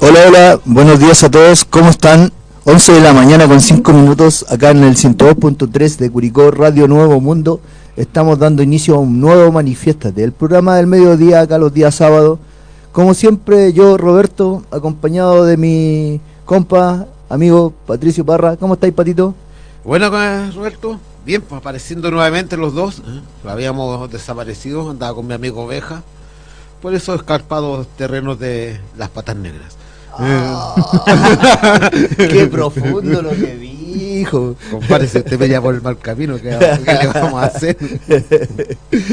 Hola, hola, buenos días a todos, ¿cómo están? 11 de la mañana con 5 minutos acá en el 102.3 de Curicó Radio Nuevo Mundo. Estamos dando inicio a un nuevo Manifiestate, el programa del mediodía acá los días sábados. Como siempre, yo, Roberto, acompañado de mi compa, amigo Patricio Parra. ¿Cómo estáis, Patito? Bueno, Roberto, bien, pues apareciendo nuevamente los dos. ¿eh? Habíamos desaparecido, andaba con mi amigo Oveja, por esos escarpados terrenos de las patas negras. Ah, qué profundo lo que dijo. Compadre, si usted me llama por el mal camino, ¿qué, le vamos a hacer?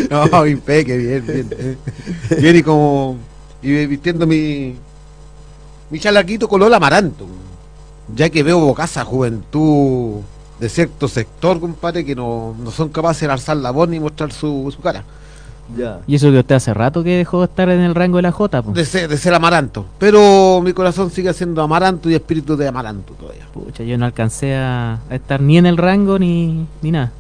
No, impeque, bien, bien. Bien, y como. Y vistiendo mi. Mi chalaquito color amaranto. Ya que veo bocasa juventud de cierto sector, compadre, que no, no son capaces de alzar la voz ni mostrar su, su cara. Y eso que usted hace rato que dejó de estar en el rango de la J. De, ser, de ser amaranto. Pero mi corazón sigue siendo amaranto y espíritu de amaranto todavía. Pucha, yo no alcancé a, estar ni en el rango ni, ni nada.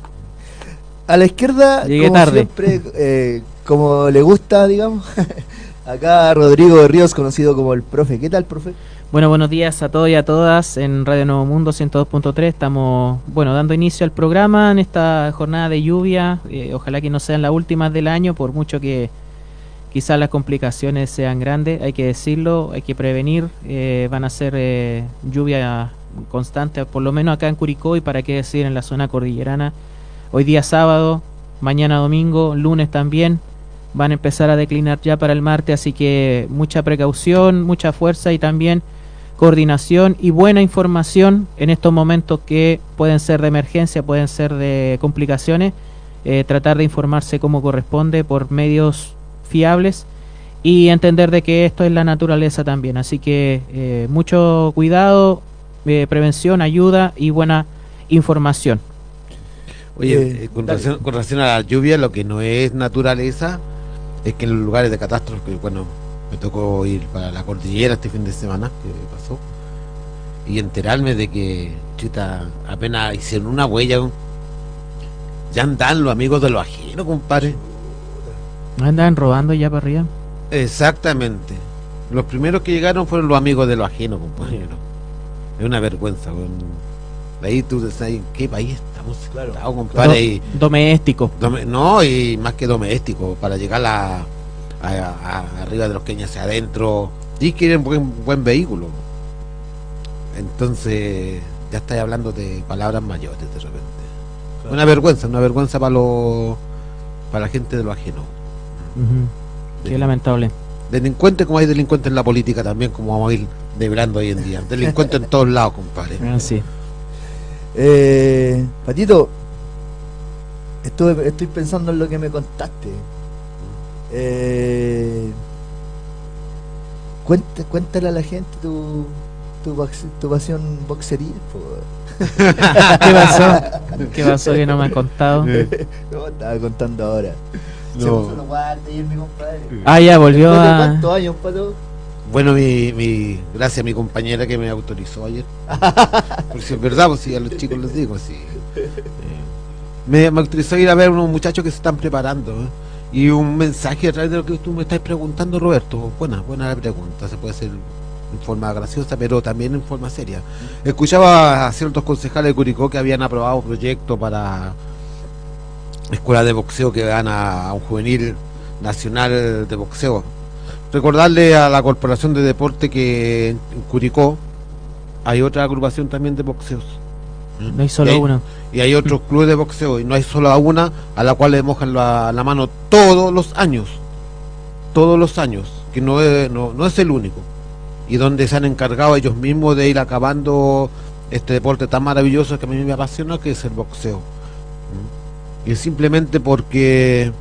A la izquierda, Llegué como tarde. siempre, eh, como le gusta, digamos. Acá Rodrigo Ríos, conocido como el profe. ¿Qué tal, profe? Bueno, buenos días a todos y a todas en Radio Nuevo Mundo 102.3. Estamos, bueno, dando inicio al programa en esta jornada de lluvia. Eh, ojalá que no sean las últimas del año, por mucho que quizás las complicaciones sean grandes. Hay que decirlo, hay que prevenir. Eh, van a ser eh, lluvia constante, por lo menos acá en Curicó y para qué decir en la zona cordillerana. Hoy día sábado, mañana domingo, lunes también van a empezar a declinar ya para el martes, así que mucha precaución, mucha fuerza y también coordinación y buena información en estos momentos que pueden ser de emergencia, pueden ser de complicaciones, eh, tratar de informarse como corresponde por medios fiables y entender de que esto es la naturaleza también. Así que eh, mucho cuidado, eh, prevención, ayuda y buena información. Oye, con, relación, a la lluvia, lo que no es naturaleza es que en los lugares de catástrofe, bueno, me tocó ir para la cordillera este fin de semana que pasó y enterarme de que chuta, apenas hicieron una huella ya andan los amigos de lo ajeno compadre. Andan robando ya para arriba. Exactamente. Los primeros que llegaron fueron los amigos de lo ajeno compañero es una vergüenza ahí tú sabes en qué país estamos claro. compadre doméstico. No y más que doméstico para llegar a arriba de los queñas hacia adentro y quieren buen, buen vehículo. Entonces, ya estáis hablando de palabras mayores de repente. Una vergüenza, una vergüenza para los para la gente de lo ajeno. Qué lamentable. Delincuentes como hay delincuentes en la política también, como vamos a ir develando hoy en día. Delincuentes en todos lados, compadre. Ah, sí. Eh, Patito, estuve, estoy pensando en lo que me contaste. Eh, cuéntale a la gente tu, tu, tu pasión boxería. ¿Qué pasó? ¿Qué pasó que no me has contado? no, estaba contando ahora. No. Ah, ya volvió a... ¿Cuántos años, Pato? Bueno, mi, mi, gracias a mi compañera que me autorizó ayer. Por si es verdad, pues si a los chicos les digo, sí. Eh, me, me, autorizó a ir a ver a unos muchachos que se están preparando. ¿eh? Y un mensaje a través de lo que tú me estás preguntando, Roberto. Buena, buena pregunta, se puede hacer en forma graciosa, pero también en forma seria. Escuchaba a ciertos concejales de Curicó que habían aprobado proyectos para escuelas de boxeo que van a, un juvenil nacional de boxeo. Recordarle a la Corporación de Deporte que en Curicó hay otra agrupación también de boxeos no hay solo una. Y hay otros clubes de boxeo y no hay solo una a la cual le mojan la, mano todos los años. Todos los años. Que no es, no, es el único. Y donde se han encargado ellos mismos de ir acabando este deporte tan maravilloso que a mí me apasiona, que es el boxeo. ¿Mm? Y simplemente porque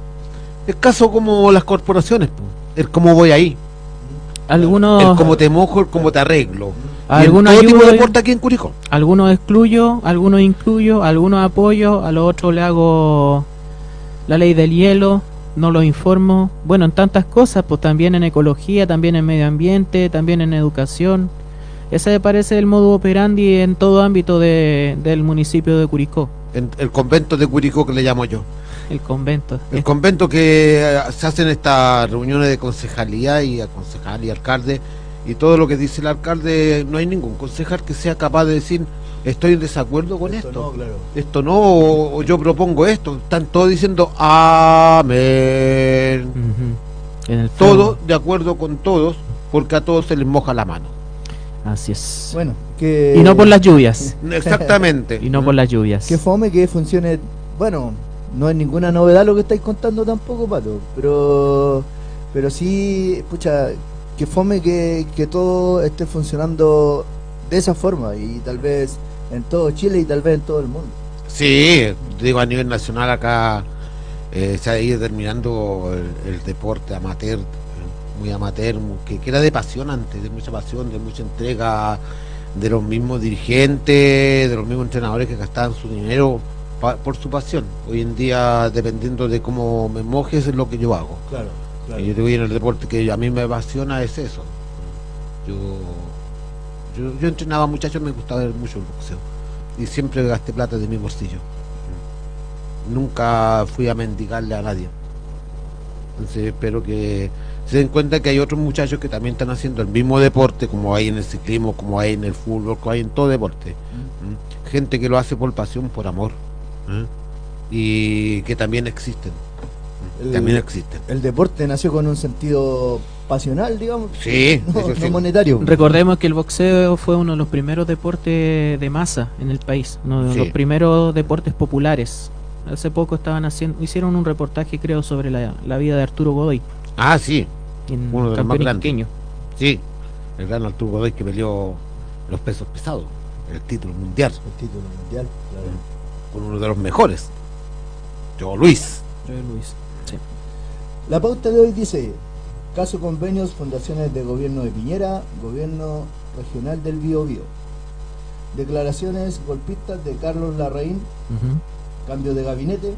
es caso como las corporaciones, es como voy ahí. Algunos... Es como te mojo, como te arreglo. Algunos todo tipo de deporte aquí en Curicó. Algunos excluyo, algunos incluyo, algunos apoyo, a los otros le hago la ley del hielo, no los informo. Bueno, en tantas cosas, pues también en ecología, también en medio ambiente, también en educación. Ese me parece el modo operandi en todo ámbito de, del municipio de Curicó. En el convento de Curicó que le llamo yo. El convento. El convento que eh, se hacen estas reuniones de concejalía y a concejal y alcalde y todo lo que dice el alcalde, no hay ningún concejal que sea capaz de decir estoy en desacuerdo con esto. no, claro. Esto no, o, o yo propongo esto. Están todos diciendo amén. En el Todo de acuerdo con todos, porque a todos se les moja la mano. Así es. Bueno, que... y no por las lluvias. Exactamente. y no por las lluvias. Que fome que funcione. Bueno, no es ninguna novedad lo que estáis contando tampoco, Pato. Pero, pero sí, pucha, que fome que, que todo esté funcionando de esa forma y tal vez en todo Chile y tal vez en todo el mundo. Sí, digo a nivel nacional acá eh, se ha ido terminando el, el deporte amateur, muy amateur, que, que era de pasión antes, de mucha pasión, de mucha entrega de los mismos dirigentes, de los mismos entrenadores que gastaban su dinero pa- por su pasión. Hoy en día, dependiendo de cómo me mojes, es lo que yo hago. Claro, Y yo te voy en el deporte que a mí me apasiona es eso. Yo, yo, yo entrenaba muchachos, me gustaba mucho el boxeo. Y siempre gasté plata de mi bolsillo. Nunca fui a mendigarle a nadie. Entonces espero que se den cuenta que hay otros muchachos que también están haciendo el mismo deporte, como hay en el ciclismo, como hay en el fútbol, como hay en todo deporte. ¿Mm? Gente que lo hace por pasión, por amor. ¿eh? Y que también existen. El- También existen. El deporte nació con un sentido pasional, digamos. Sí, no, eso no sí. monetario. Recordemos que el boxeo fue uno de los primeros deportes de masa en el país, uno de Sí. los primeros deportes populares. Hace poco estaban haciendo, hicieron un reportaje creo sobre la, la vida de Arturo Godoy, Ah, sí, en Uno de los más grandes. sí. El gran Arturo Godoy que peleó los pesos pesados, el título mundial, El título mundial, claro. con uno de los mejores. Yo Luis. Joe Luis. La pauta de hoy dice, caso convenios, fundaciones de gobierno de Piñera, gobierno regional del Biobío. Declaraciones golpistas de Carlos Larraín, cambio de gabinete.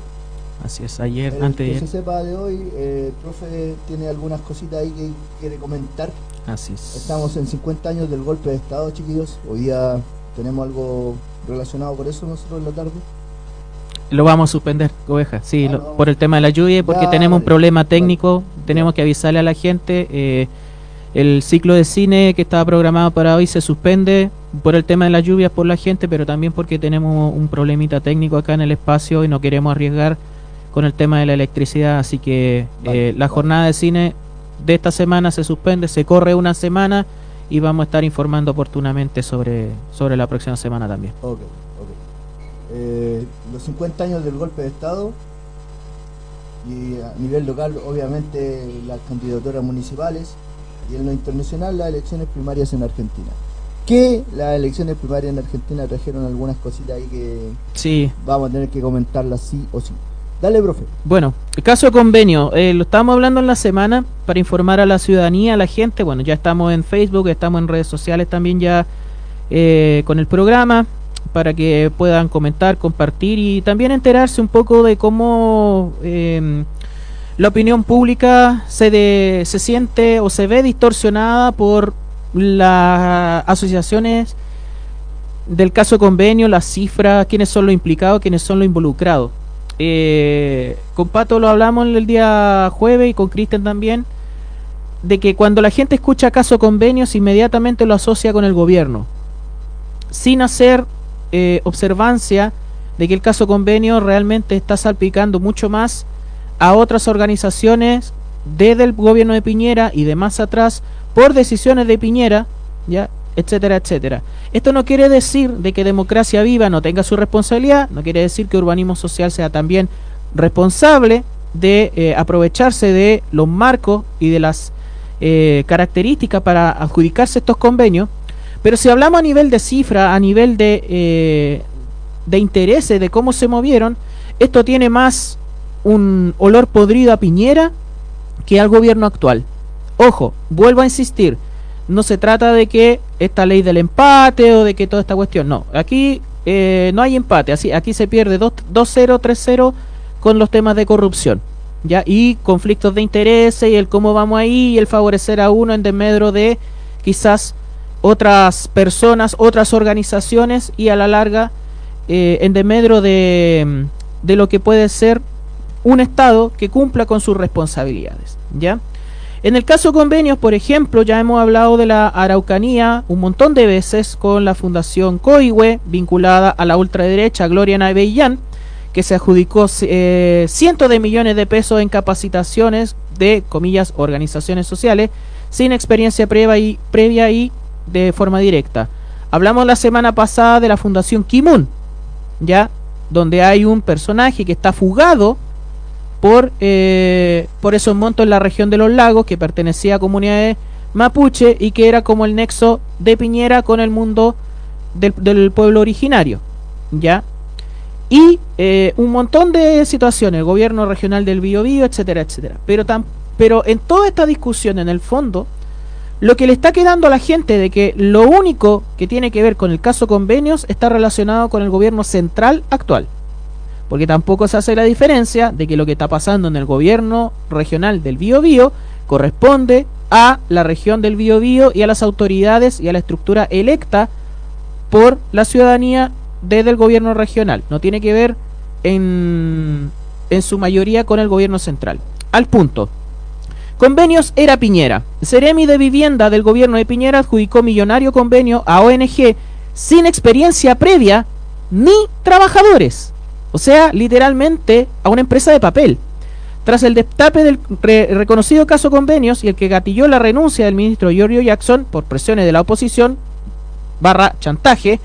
Así es, ayer, El antes de que se sepa de hoy, eh, el profe tiene algunas cositas ahí que quiere comentar. Así es. Estamos en 50 años del golpe de Estado, chiquillos. Hoy día tenemos algo relacionado con eso nosotros en la tarde. Lo vamos a suspender, oveja, sí, Ah, lo- por el tema de la lluvia y porque Ya, tenemos un problema técnico, tenemos que avisarle a la gente. eh, el ciclo de cine que estaba programado para hoy se suspende por el tema de las lluvias por la gente, pero también porque tenemos un problemita técnico acá en el espacio y no queremos arriesgar con el tema de la electricidad, así que Vale, eh, la vale. jornada de cine de esta semana se suspende, se corre una semana y vamos a estar informando oportunamente sobre, sobre la próxima semana también. Ok, ok. Eh, los 50 años del golpe de Estado y a nivel local, obviamente, las candidaturas municipales y en lo internacional, las elecciones primarias en Argentina. Que las elecciones primarias en Argentina trajeron algunas cositas ahí que Sí, vamos a tener que comentarlas sí o sí. Dale, profe. Bueno, el caso de convenio, eh, lo estábamos hablando en la semana para informar a la ciudadanía, a la gente. Bueno, ya estamos en Facebook, estamos en redes sociales también ya eh, con el programa para que puedan comentar, compartir y también enterarse un poco de cómo eh, la opinión pública se, de- se siente o se ve distorsionada por las asociaciones del caso convenio, las cifras, quiénes son los implicados, quiénes son los involucrados. Eh, con Pato lo hablamos el día jueves y con Cristian también, de que cuando la gente escucha caso convenios inmediatamente lo asocia con el gobierno, sin hacer eh, observancia de que el caso convenio realmente está salpicando mucho más a otras organizaciones desde el gobierno de Piñera y de más atrás por decisiones de Piñera, ya, etcétera, etcétera. Esto no quiere decir de que Democracia Viva no tenga su responsabilidad, no quiere decir que Urbanismo Social sea también responsable de eh, aprovecharse de los marcos y de las eh, características para adjudicarse estos convenios, pero si hablamos a nivel de cifra, a nivel de, eh, de intereses, de cómo se movieron, esto tiene más un olor podrido a Piñera que al gobierno actual. Ojo, vuelvo a insistir, no se trata de que esta ley del empate o de que toda esta cuestión, no, aquí eh, no hay empate, así aquí se pierde 2 2-0, 3-0 con los temas de corrupción. ¿Ya? Y conflictos de intereses y el cómo vamos ahí y el favorecer a uno en desmedro de quizás otras personas, otras organizaciones y a la larga eh, en desmedro de, de lo que puede ser un Estado que cumpla con sus responsabilidades. ¿ya? En el caso convenios, por ejemplo, ya hemos hablado de la Araucanía un montón de veces con la Fundación COIHUE, vinculada a la ultraderecha Gloria Navellán, que se adjudicó eh, cientos de millones de pesos en capacitaciones de, comillas, organizaciones sociales, sin experiencia previa y, previa y de forma directa. Hablamos la semana pasada de la Fundación Kimun, ya, donde hay un personaje que está fugado por, eh, por esos montos en la región de los lagos, que pertenecía a comunidades mapuche y que era como el nexo de Piñera con el mundo del, pueblo originario. ¿Ya? Y eh, un montón de situaciones, el gobierno regional del Biobío, etcétera, etcétera. Pero, tan, pero en toda esta discusión, en el fondo, lo que le está quedando a la gente de que lo único que tiene que ver con el caso convenios está relacionado con el gobierno central actual porque tampoco se hace la diferencia de que lo que está pasando en el gobierno regional del Biobío corresponde a la región del Biobío y a las autoridades y a la estructura electa por la ciudadanía desde el gobierno regional. No tiene que ver en, en su mayoría con el gobierno central. Al punto. Convenios era Piñera. Ceremi de Vivienda del gobierno de Piñera adjudicó millonario convenio a ONG sin experiencia previa ni trabajadores o sea, literalmente a una empresa de papel. Tras el destape del reconocido caso convenios y el que gatilló la renuncia del ministro Giorgio Jackson por presiones de la oposición, barra chantaje,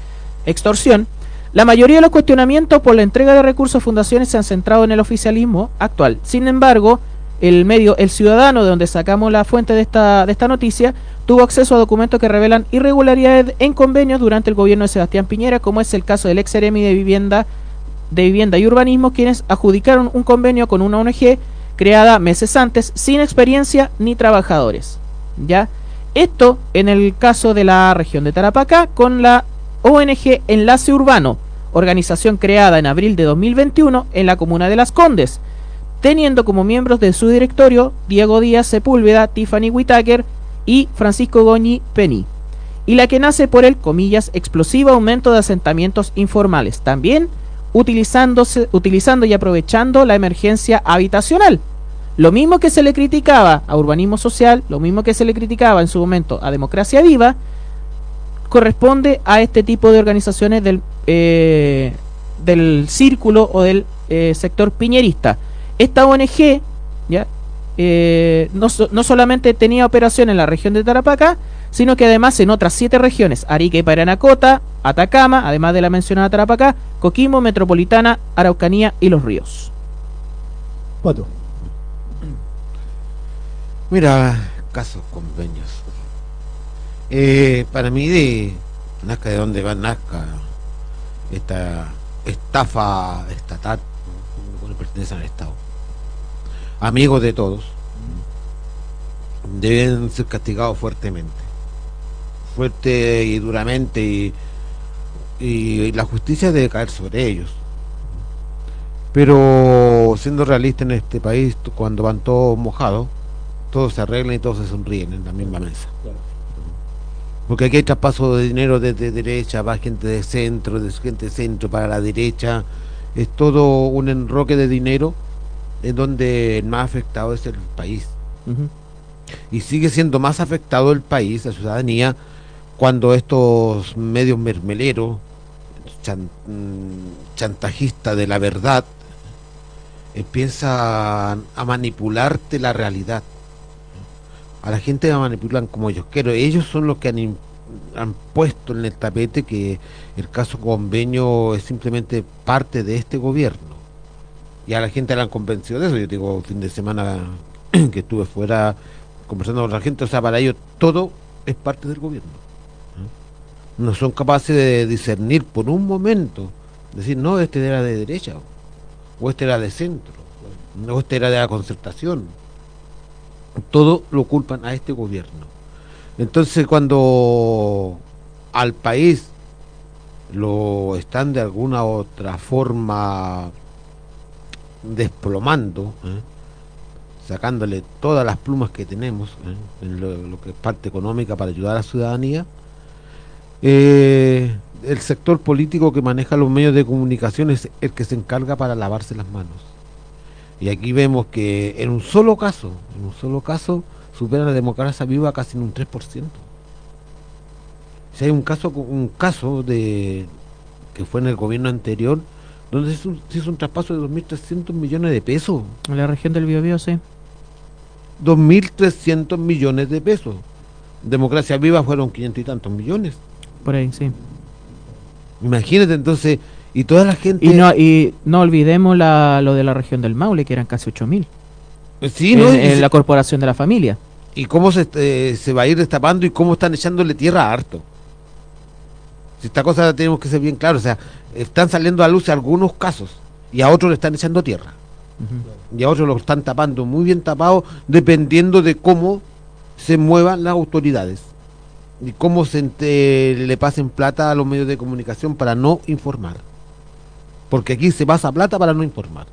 extorsión, la mayoría de los cuestionamientos por la entrega de recursos a fundaciones se han centrado en el oficialismo actual. Sin embargo, el medio El Ciudadano, de donde sacamos la fuente de esta, de esta noticia, tuvo acceso a documentos que revelan irregularidades en convenios durante el gobierno de Sebastián Piñera, como es el caso del ex Eremi de Vivienda de Vivienda y Urbanismo, quienes adjudicaron un convenio con una ONG creada meses antes sin experiencia ni trabajadores. ¿Ya? Esto en el caso de la región de Tarapacá con la ONG Enlace Urbano, organización creada en abril de 2021 en la comuna de Las Condes, teniendo como miembros de su directorio Diego Díaz Sepúlveda, Tiffany Whitaker y Francisco Goñi Penny. Y la que nace por el, comillas, explosivo aumento de asentamientos informales. También utilizándose, utilizando y aprovechando la emergencia habitacional. Lo mismo que se le criticaba a urbanismo social, lo mismo que se le criticaba en su momento a democracia viva, corresponde a este tipo de organizaciones del, eh, círculo o del eh, sector piñerista. Esta ONG ¿ya? Eh, no, no solamente tenía operación en la región de Tarapacá, sino que además en otras siete regiones, Arica y Paranacota, Atacama, además de la mencionada Tarapacá, Coquimbo, Metropolitana, Araucanía y Los Ríos. Pato. Mira, casos, convenios. Eh, para mí, de Nazca, de dónde va Nazca, esta estafa estatal, que pertenece al Estado. Amigos de todos, deben ser castigados fuertemente fuerte y duramente y, y la justicia debe caer sobre ellos. Pero siendo realista en este país, cuando van todos mojados, todos se arreglan y todos se sonríen en la misma mesa. Porque aquí hay traspaso de dinero desde derecha, va gente de centro, de gente de centro para la derecha. Es todo un enroque de dinero en donde el más afectado es el país. Y sigue siendo más afectado el país, la ciudadanía, cuando estos medios mermeleros, mm, chantajistas de la verdad, empiezan a manipularte la realidad. A la gente la manipulan como ellos quieren. Ellos son los que han, han puesto en el tapete que el caso convenio es simplemente parte de este gobierno. Y a la gente la han convencido de eso. Yo digo, fin de semana que estuve fuera conversando con la gente, o sea, para ellos todo es parte del gobierno no son capaces de discernir por un momento, decir, no, este era de derecha, o este era de centro, o este era de la concertación. Todo lo culpan a este gobierno. Entonces cuando al país lo están de alguna otra forma desplomando, ¿eh? sacándole todas las plumas que tenemos ¿eh? en lo, lo, que es parte económica para ayudar a la ciudadanía, eh, el sector político que maneja los medios de comunicación es el que se encarga para lavarse las manos. Y aquí vemos que en un solo caso, en un solo caso, supera la democracia viva casi en un 3%. Si hay un caso, un caso de que fue en el gobierno anterior, donde se hizo, un traspaso de 2.300 millones de pesos. En la región del Biobío, sí. 2.300 millones de pesos. Democracia Viva fueron 500 y tantos millones. Por ahí, sí. Imagínate entonces, y toda la gente... Y no, y no olvidemos la, lo de la región del Maule, que eran casi 8.000. Sí, ¿no? En, la corporación de la familia. Y cómo se, eh, se va a ir destapando y cómo están echándole tierra a harto. Si esta cosa tenemos que ser bien claro, o sea, están saliendo a luz algunos casos y a otros le están echando tierra. Y a otros lo están tapando muy bien tapado dependiendo de cómo se muevan las autoridades y cómo se le pasen plata a los medios de comunicación para no informar. Porque aquí se pasa plata para no informar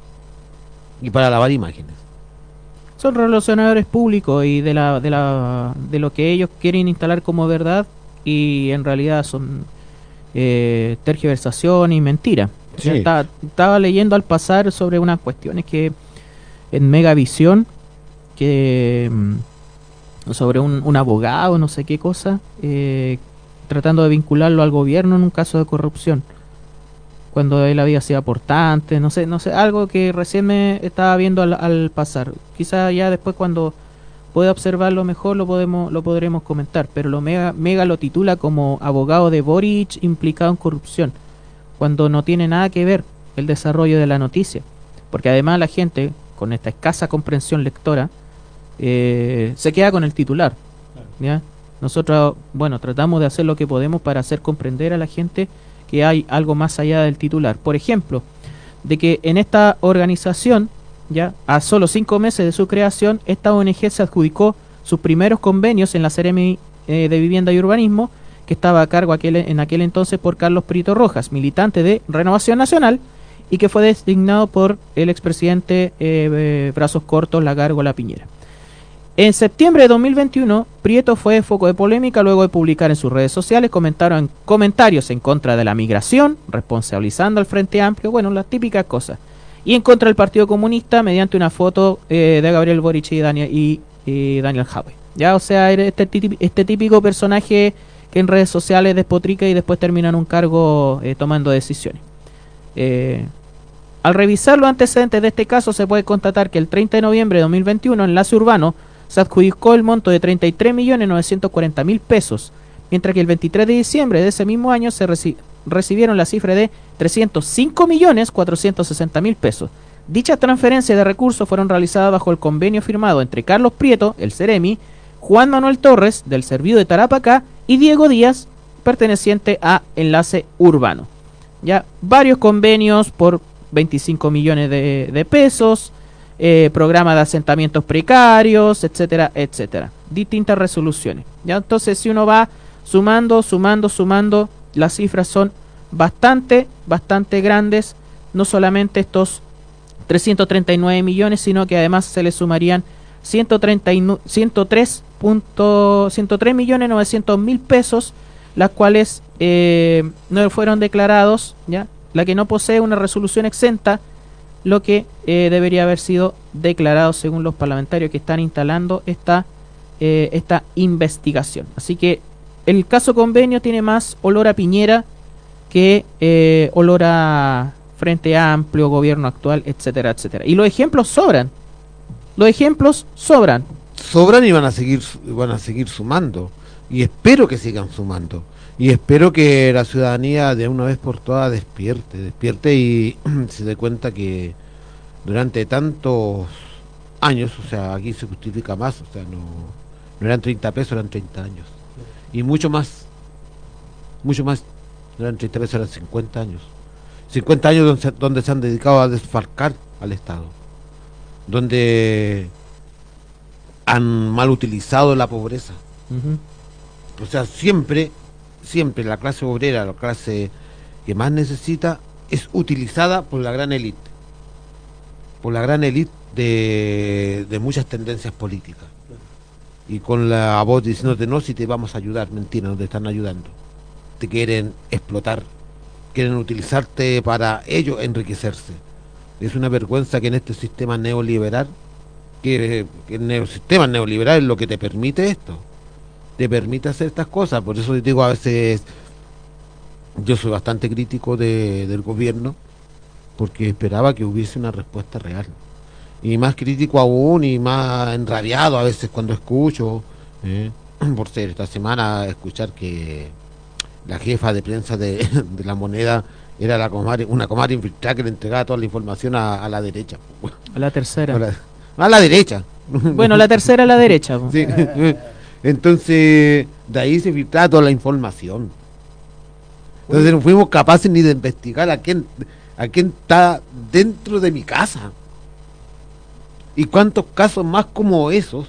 y para lavar imágenes. Son relacionadores públicos y de, la, de, la, de lo que ellos quieren instalar como verdad y en realidad son eh, tergiversación y mentira. Estaba, leyendo al pasar sobre unas cuestiones que en Megavisión, que mm, sobre un, abogado, no sé qué cosa, eh, tratando de vincularlo al gobierno en un caso de corrupción. Cuando él había sido aportante, no sé, no sé, algo que recién me estaba viendo al, al pasar. Quizá ya después cuando puede observarlo mejor, lo podemos lo podremos comentar, pero lo Mega, Mega lo titula como abogado de Boric implicado en corrupción, cuando no tiene nada que ver el desarrollo de la noticia, porque además la gente con esta escasa comprensión lectora eh, se queda con el titular. Nosotros, bueno, tratamos de hacer lo que podemos para hacer comprender a la gente que hay algo más allá del titular. Por ejemplo, de que en esta organización ya a solo cinco meses de su creación, esta ONG se adjudicó sus primeros convenios en la Ceremi eh, de Vivienda y Urbanismo, que estaba a cargo en aquel entonces por Carlos Prito Rojas, militante de Renovación Nacional, y que fue designado por el expresidente eh, eh Brazos Cortos Lagargo La Piñera. En septiembre de 2021, Prieto fue foco de polémica luego de publicar en sus redes sociales comentaron, comentarios en contra de la migración, responsabilizando al Frente Amplio, bueno, las típicas cosas y en contra del Partido Comunista mediante una foto eh, de Gabriel Boric y Daniel, y, Daniel Ya, o sea, este, este típico personaje que en redes sociales despotrica y después termina en un cargo eh, tomando decisiones. Eh, al revisar los antecedentes de este caso, se puede constatar que el 30 de noviembre de 2021, Enlace Urbano se adjudicó el monto de 33.940.000 pesos, mientras que el 23 de diciembre de ese mismo año se, recibieron la cifra de 305 millones 460 mil pesos. Dichas transferencias de recursos fueron realizadas bajo el convenio firmado entre Carlos Prieto, el Ceremi, Juan Manuel Torres, del Servido de Tarapacá, y Diego Díaz, perteneciente a Enlace Urbano. Ya varios convenios por 25 millones de, pesos, eh, programa de asentamientos precarios, etcétera, etcétera. Distintas resoluciones. Ya entonces si uno va sumando, sumando, sumando, las cifras son bastante, bastante grandes, no solamente estos 339 millones, sino que además se le sumarían 103, millones 900 mil pesos, las cuales eh, no fueron declarados, ya la que no posee una resolución exenta, lo que eh, debería haber sido declarado según los parlamentarios que están instalando esta, eh, esta investigación. Así que el caso convenio tiene más olor a Piñera que eh, olor a Frente Amplio, gobierno actual, etcétera, etcétera. Y los ejemplos sobran. Los ejemplos sobran. Sobran y van a seguir, van a seguir sumando. Y espero que sigan sumando. Y espero que la ciudadanía de una vez por todas despierte, despierte y se dé cuenta que durante tantos años, o sea, aquí se justifica más, o sea, no, no eran 30 pesos, eran 30 años y mucho más, mucho más, 30 veces eran 50 años. 50 años donde, donde se han dedicado a desfalcar al Estado, donde han mal utilizado la pobreza. O sea, siempre, siempre la clase obrera, la clase que más necesita, es utilizada por la gran élite, por la gran élite de, de muchas tendencias políticas y con la voz diciéndote no si te vamos a ayudar, mentira, no te están ayudando. Te quieren explotar, quieren utilizarte para ellos enriquecerse. Es una vergüenza que en este sistema neoliberal, que, que el sistema neoliberal es lo que te permite esto, te permite hacer estas cosas. Por eso digo a veces, yo soy bastante crítico del gobierno, porque esperaba que hubiese una respuesta real. Y más crítico aún y más enrabiado a veces cuando escucho, ¿eh? por ser esta semana, escuchar que la jefa de prensa de, la moneda era la una comadre infiltrada que le entregaba toda la información a, la derecha. A la tercera. A la, derecha. Bueno, la tercera a la derecha. Entonces, de ahí se filtraba toda la información. Entonces no fuimos capaces ni de investigar a quién, a quién está dentro de mi casa. ¿Y cuántos casos más como esos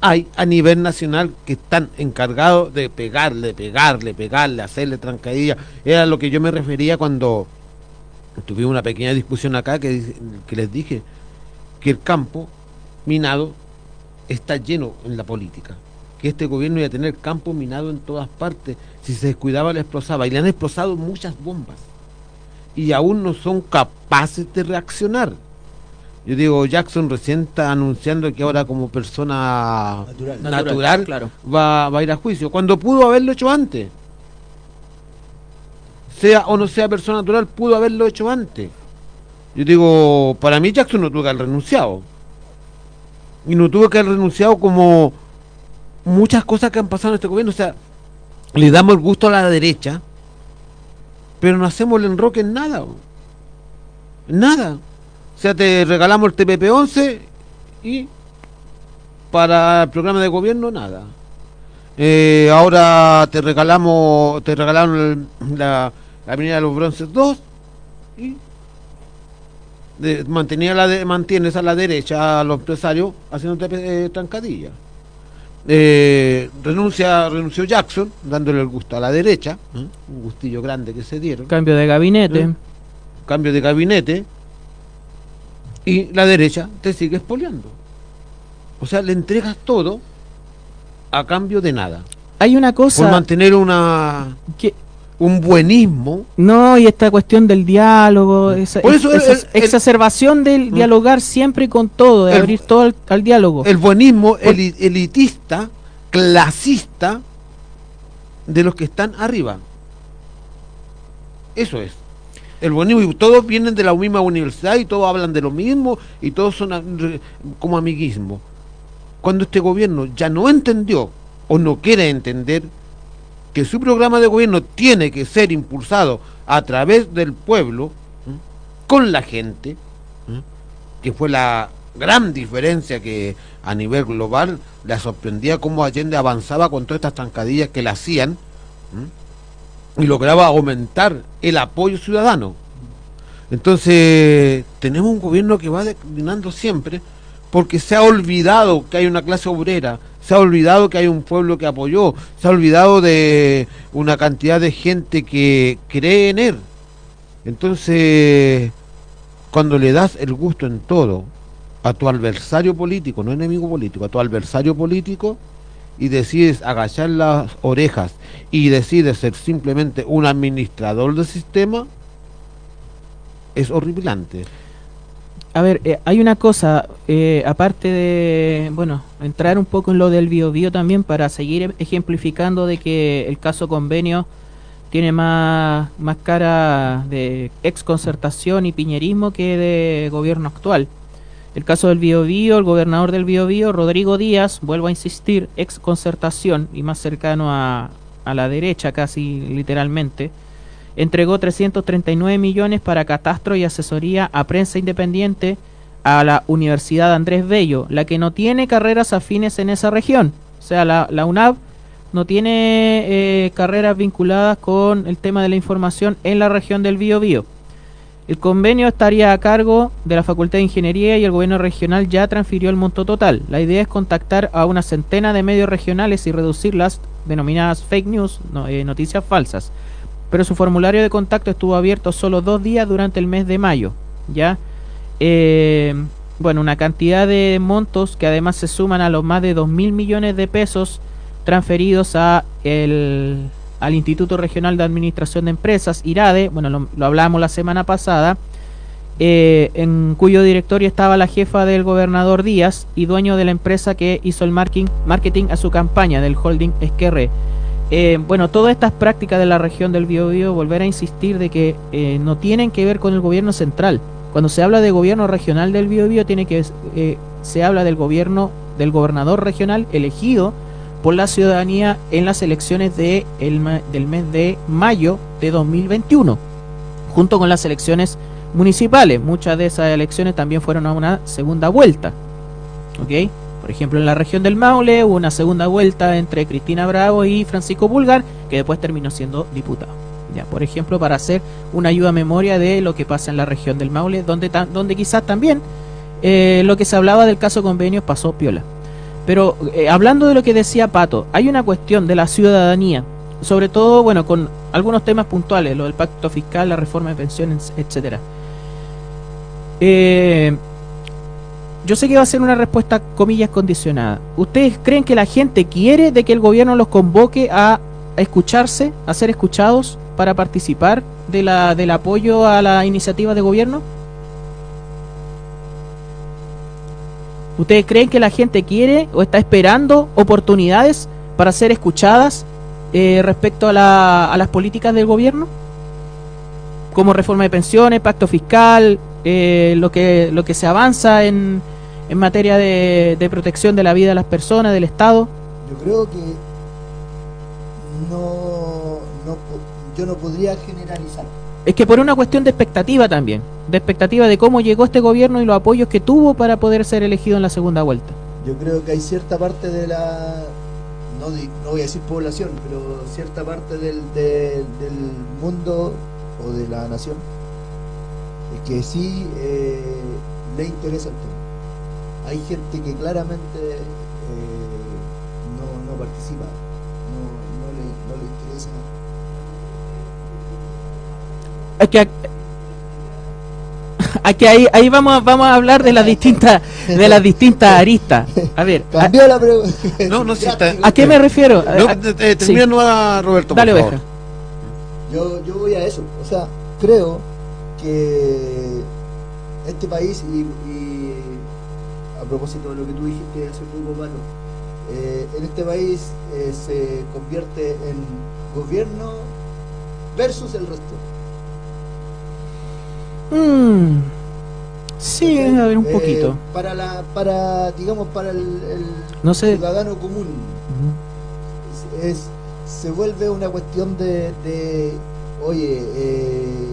hay a nivel nacional que están encargados de pegarle, pegarle, pegarle, hacerle trancadilla. Era lo que yo me refería cuando tuvimos una pequeña discusión acá que, que les dije que el campo minado está lleno en la política. Que este gobierno iba a tener campo minado en todas partes. Si se descuidaba, le explosaba. Y le han explosado muchas bombas. Y aún no son capaces de reaccionar. Yo digo, Jackson recién está anunciando que ahora como persona natural, va, va, a ir a juicio, cuando pudo haberlo hecho antes. Sea o no sea persona natural, pudo haberlo hecho antes. Yo digo, para mí Jackson no tuvo que haber renunciado. Y no tuvo que haber renunciado como muchas cosas que han pasado en este gobierno. O sea, le damos el gusto a la derecha, pero no hacemos el enroque en nada. En nada. O sea, te regalamos el TPP-11 y para el programa de gobierno nada. Eh, ahora te regalamos, te regalaron la, la Avenida de los Bronces 2 y mantenía la de, mantienes a la derecha a los empresarios haciendo eh, trancadilla. Eh, renuncia, renunció Jackson, dándole el gusto a la derecha, un gustillo grande que se dieron. Cambio de gabinete. Cambio de gabinete y la derecha te sigue expoliando. O sea, le entregas todo a cambio de nada. Hay una cosa... Por mantener una... un buenismo. No, y esta cuestión del diálogo, esa, exacerbación del ¿Mm? dialogar siempre con todo, de abrir todo al, diálogo. El buenismo elitista, clasista de los que están arriba. Eso es el buenismo y todos vienen de la misma universidad y todos hablan de lo mismo y todos son como amiguismo. Cuando este gobierno ya no entendió o no quiere entender que su programa de gobierno tiene que ser impulsado a través del pueblo, con la gente, que fue la gran diferencia que a nivel global la sorprendía cómo Allende avanzaba con todas estas trancadillas que le hacían y lograba aumentar el apoyo ciudadano. Entonces, tenemos un gobierno que va declinando siempre porque se ha olvidado que hay una clase obrera, se ha olvidado que hay un pueblo que apoyó, se ha olvidado de una cantidad de gente que cree en él. Entonces, cuando le das el gusto en todo a tu adversario político, no enemigo político, a tu adversario político, y decides agachar las orejas y decides ser simplemente un administrador del sistema, es horripilante. A ver, eh, hay una cosa, eh, aparte de, bueno, entrar un poco en lo del biobío también para seguir ejemplificando de que el caso convenio tiene más, más cara de exconcertación y piñerismo que de gobierno actual. El caso del Biobío, el gobernador del Biobío, Rodrigo Díaz, vuelvo a insistir, ex concertación y más cercano a, la derecha casi literalmente, entregó 339 millones para catastro y asesoría a prensa independiente a la Universidad Andrés Bello, la que no tiene carreras afines en esa región. O sea, la, la UNAV no tiene eh, carreras vinculadas con el tema de la información en la región del Biobío. El convenio estaría a cargo de la Facultad de Ingeniería y el gobierno regional ya transfirió el monto total. La idea es contactar a una centena de medios regionales y reducir las denominadas fake news, eh, noticias falsas. Pero su formulario de contacto estuvo abierto solo dos días durante el mes de mayo. ¿ya? Eh, bueno, una cantidad de montos que además se suman a los más de 2 mil millones de pesos transferidos a el al Instituto Regional de Administración de Empresas, IRADE, bueno, lo, hablamos la semana pasada, eh, en cuyo directorio estaba la jefa del gobernador Díaz y dueño de la empresa que hizo el marketing, marketing a su campaña del holding Esquerre. Eh, bueno, todas estas prácticas de la región del Biobío, volver a insistir de que eh, no tienen que ver con el gobierno central. Cuando se habla de gobierno regional del Biobío, tiene que eh, se habla del gobierno del gobernador regional elegido por la ciudadanía en las elecciones de el, del mes de mayo de 2021, junto con las elecciones municipales. Muchas de esas elecciones también fueron a una segunda vuelta. ¿Ok? Por ejemplo, en la región del Maule hubo una segunda vuelta entre Cristina Bravo y Francisco Pulgar, que después terminó siendo diputado. Ya, por ejemplo, para hacer una ayuda a memoria de lo que pasa en la región del Maule, donde, donde quizás también eh, lo que se hablaba del caso convenio pasó piola. Pero eh, hablando de lo que decía Pato, hay una cuestión de la ciudadanía, sobre todo, bueno, con algunos temas puntuales, lo del pacto fiscal, la reforma de pensiones, etcétera. Eh, yo sé que va a ser una respuesta, comillas, condicionada. ¿Ustedes creen que la gente quiere de que el gobierno los convoque a, escucharse, a ser escuchados para participar de la, del apoyo a la iniciativa de gobierno? ¿Ustedes creen que la gente quiere o está esperando oportunidades para ser escuchadas eh, respecto a, la, a las políticas del gobierno? Como reforma de pensiones, pacto fiscal, eh, lo, que, lo que se avanza en, en materia de, protección de la vida de las personas, del Estado? Yo creo que no, yo no podría generalizar. Es que por una cuestión de expectativa también, de expectativa de cómo llegó este gobierno y los apoyos que tuvo para poder ser elegido en la segunda vuelta. Yo creo que hay cierta parte de la, no, voy a decir población, pero cierta parte del, de, del mundo o de la nación que sí eh, le interesa el tema. Hay gente que claramente eh, no, no, participa, Es que aquí ahí, ahí vamos, vamos a hablar de las distintas de las distintas aristas. A ver, cambió a, la pregunta. No, no, si está, ¿A qué me refiero? No, eh, termina sí. a Roberto, Dale, por favor. Yo, yo voy a eso. O sea, creo que este país, y, y, a propósito de lo que tú dijiste hace poco, Pato, eh, en este país eh, se convierte en gobierno versus el resto. Mm. Sí, a ver, un Eh, poquito. para la, para, digamos, para el, el No sé. ciudadano común, es, se vuelve una cuestión de, de oye, eh,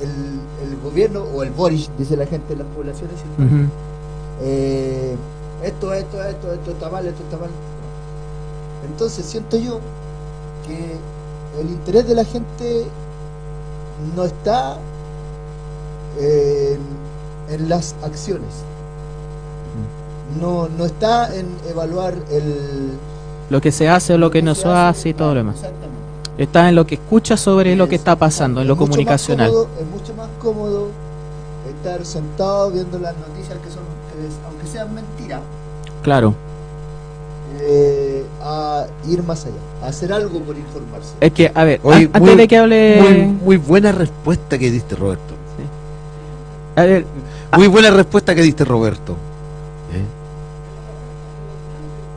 el, el gobierno o el Boris, dice la gente en las poblaciones. Ujú. eh, esto, esto, esto, esto está mal, esto está mal. Entonces siento yo que el interés de la gente no está en, en las acciones, no, no está en evaluar el Lo que se hace o lo que no se hace y todo lo demás. Exactamente. Está en lo que escucha sobre lo que Es- está pasando, en es lo comunicacional. cómodo- es mucho más cómodo estar sentado viendo las noticias que son, que es- aunque sean mentiras, Claro. eh, a ir más allá, a hacer algo por informarse. Es que, a ver, Oye, an- antes muy- de que hable... Muy, muy buena respuesta que diste, Roberto. A ver, Muy buena respuesta que diste, Roberto.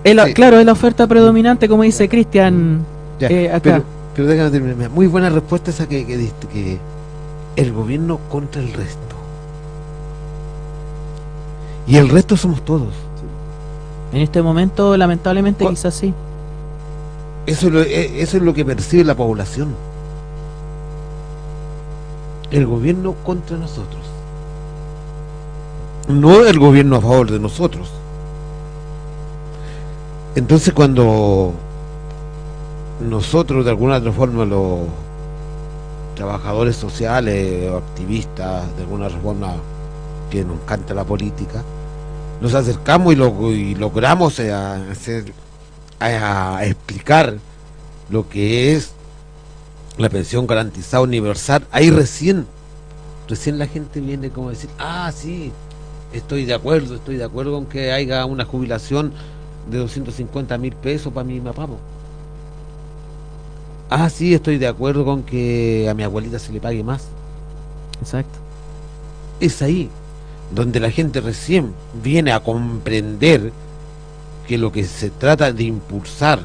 ¿Eh? Sí. claro, es la oferta predominante, como dice Cristian eh, acá. Pero, pero déjame terminar. Muy buena respuesta esa que, que diste, que el gobierno contra el resto. Y el resto somos todos. En este momento, lamentablemente, ¿Cuál- quizás sí. Eso es, lo, eh, eso es lo que percibe la población. El gobierno contra nosotros. No el gobierno a favor de nosotros. Entonces cuando nosotros de alguna otra forma los trabajadores sociales o activistas de alguna forma que nos encanta la política, nos acercamos y, lo, y logramos eh, a, a explicar lo que es la pensión garantizada universal, ahí recién, recién la gente viene como a decir, ah, sí, estoy de acuerdo, estoy de acuerdo con que haya una jubilación de 250 mil pesos para mi papá. Ah, sí, estoy de acuerdo con que a mi abuelita se le pague más. Exacto. es ahí donde la gente recién viene a comprender que lo que se trata de impulsar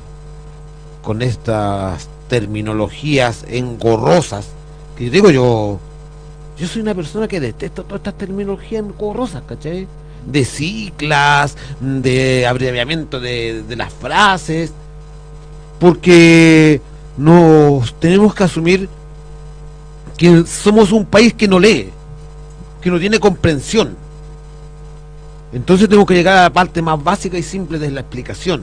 con estas terminologías engorrosas, que digo yo, yo soy una persona que detesto todas estas terminologías engorrosas, ¿cachai? De ciclas, de abreviamiento de las frases, porque nos tenemos que asumir que somos un país que no lee, que no tiene comprensión. Entonces tenemos que llegar a la parte más básica y simple de la explicación.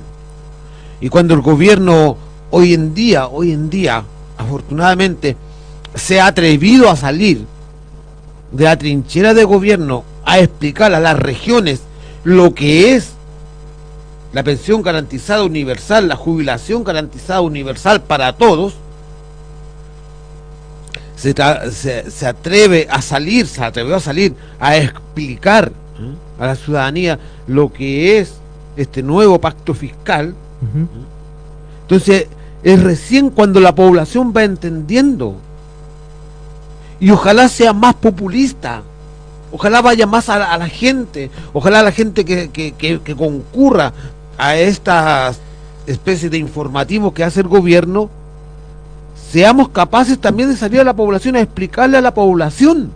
Y cuando el gobierno hoy en día, hoy en día, afortunadamente, se ha atrevido a salir de la trinchera de gobierno a explicar a las regiones lo que es la pensión garantizada universal, la jubilación garantizada universal para todos, se, se, atreve a salir, se atrevió a salir a explicar ¿eh? a la ciudadanía lo que es este nuevo pacto fiscal. Entonces, es recién cuando la población va entendiendo. Y ojalá sea más populista. Ojalá vaya más a, la gente. Ojalá la gente que, que, que concurra a estas especies de informativos que hace el gobierno, seamos capaces también de salir a la población a explicarle a la población.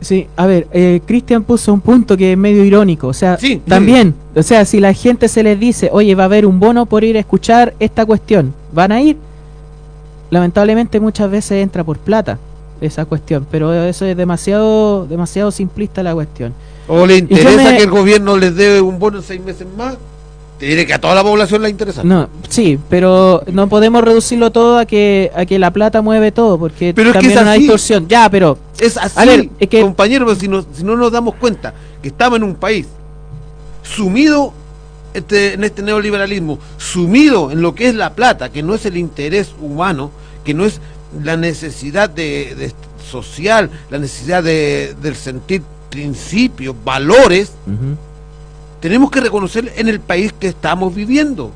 Sí, a ver, eh, Cristian puso un punto que es medio irónico, o sea, también, o sea, si la gente se les dice, oye, va a haber un bono por ir a escuchar esta cuestión, ¿van a ir? Lamentablemente muchas veces entra por plata esa cuestión, pero eso es demasiado, demasiado simplista la cuestión. ¿O le interesa que el gobierno les dé un bono en seis meses más? Te diré que a toda la población le interesa. No, sí, pero no podemos reducirlo todo a que a que la plata mueve todo, porque pero también es que es una distorsión. Ya, pero es así, es que, compañeros, si no, si no nos damos cuenta que estamos en un país sumido este, en este neoliberalismo, sumido en lo que es la plata, que no es el interés humano, que no es la necesidad de, social, la necesidad de, del sentir principios, valores tenemos que reconocer en el país que estamos viviendo.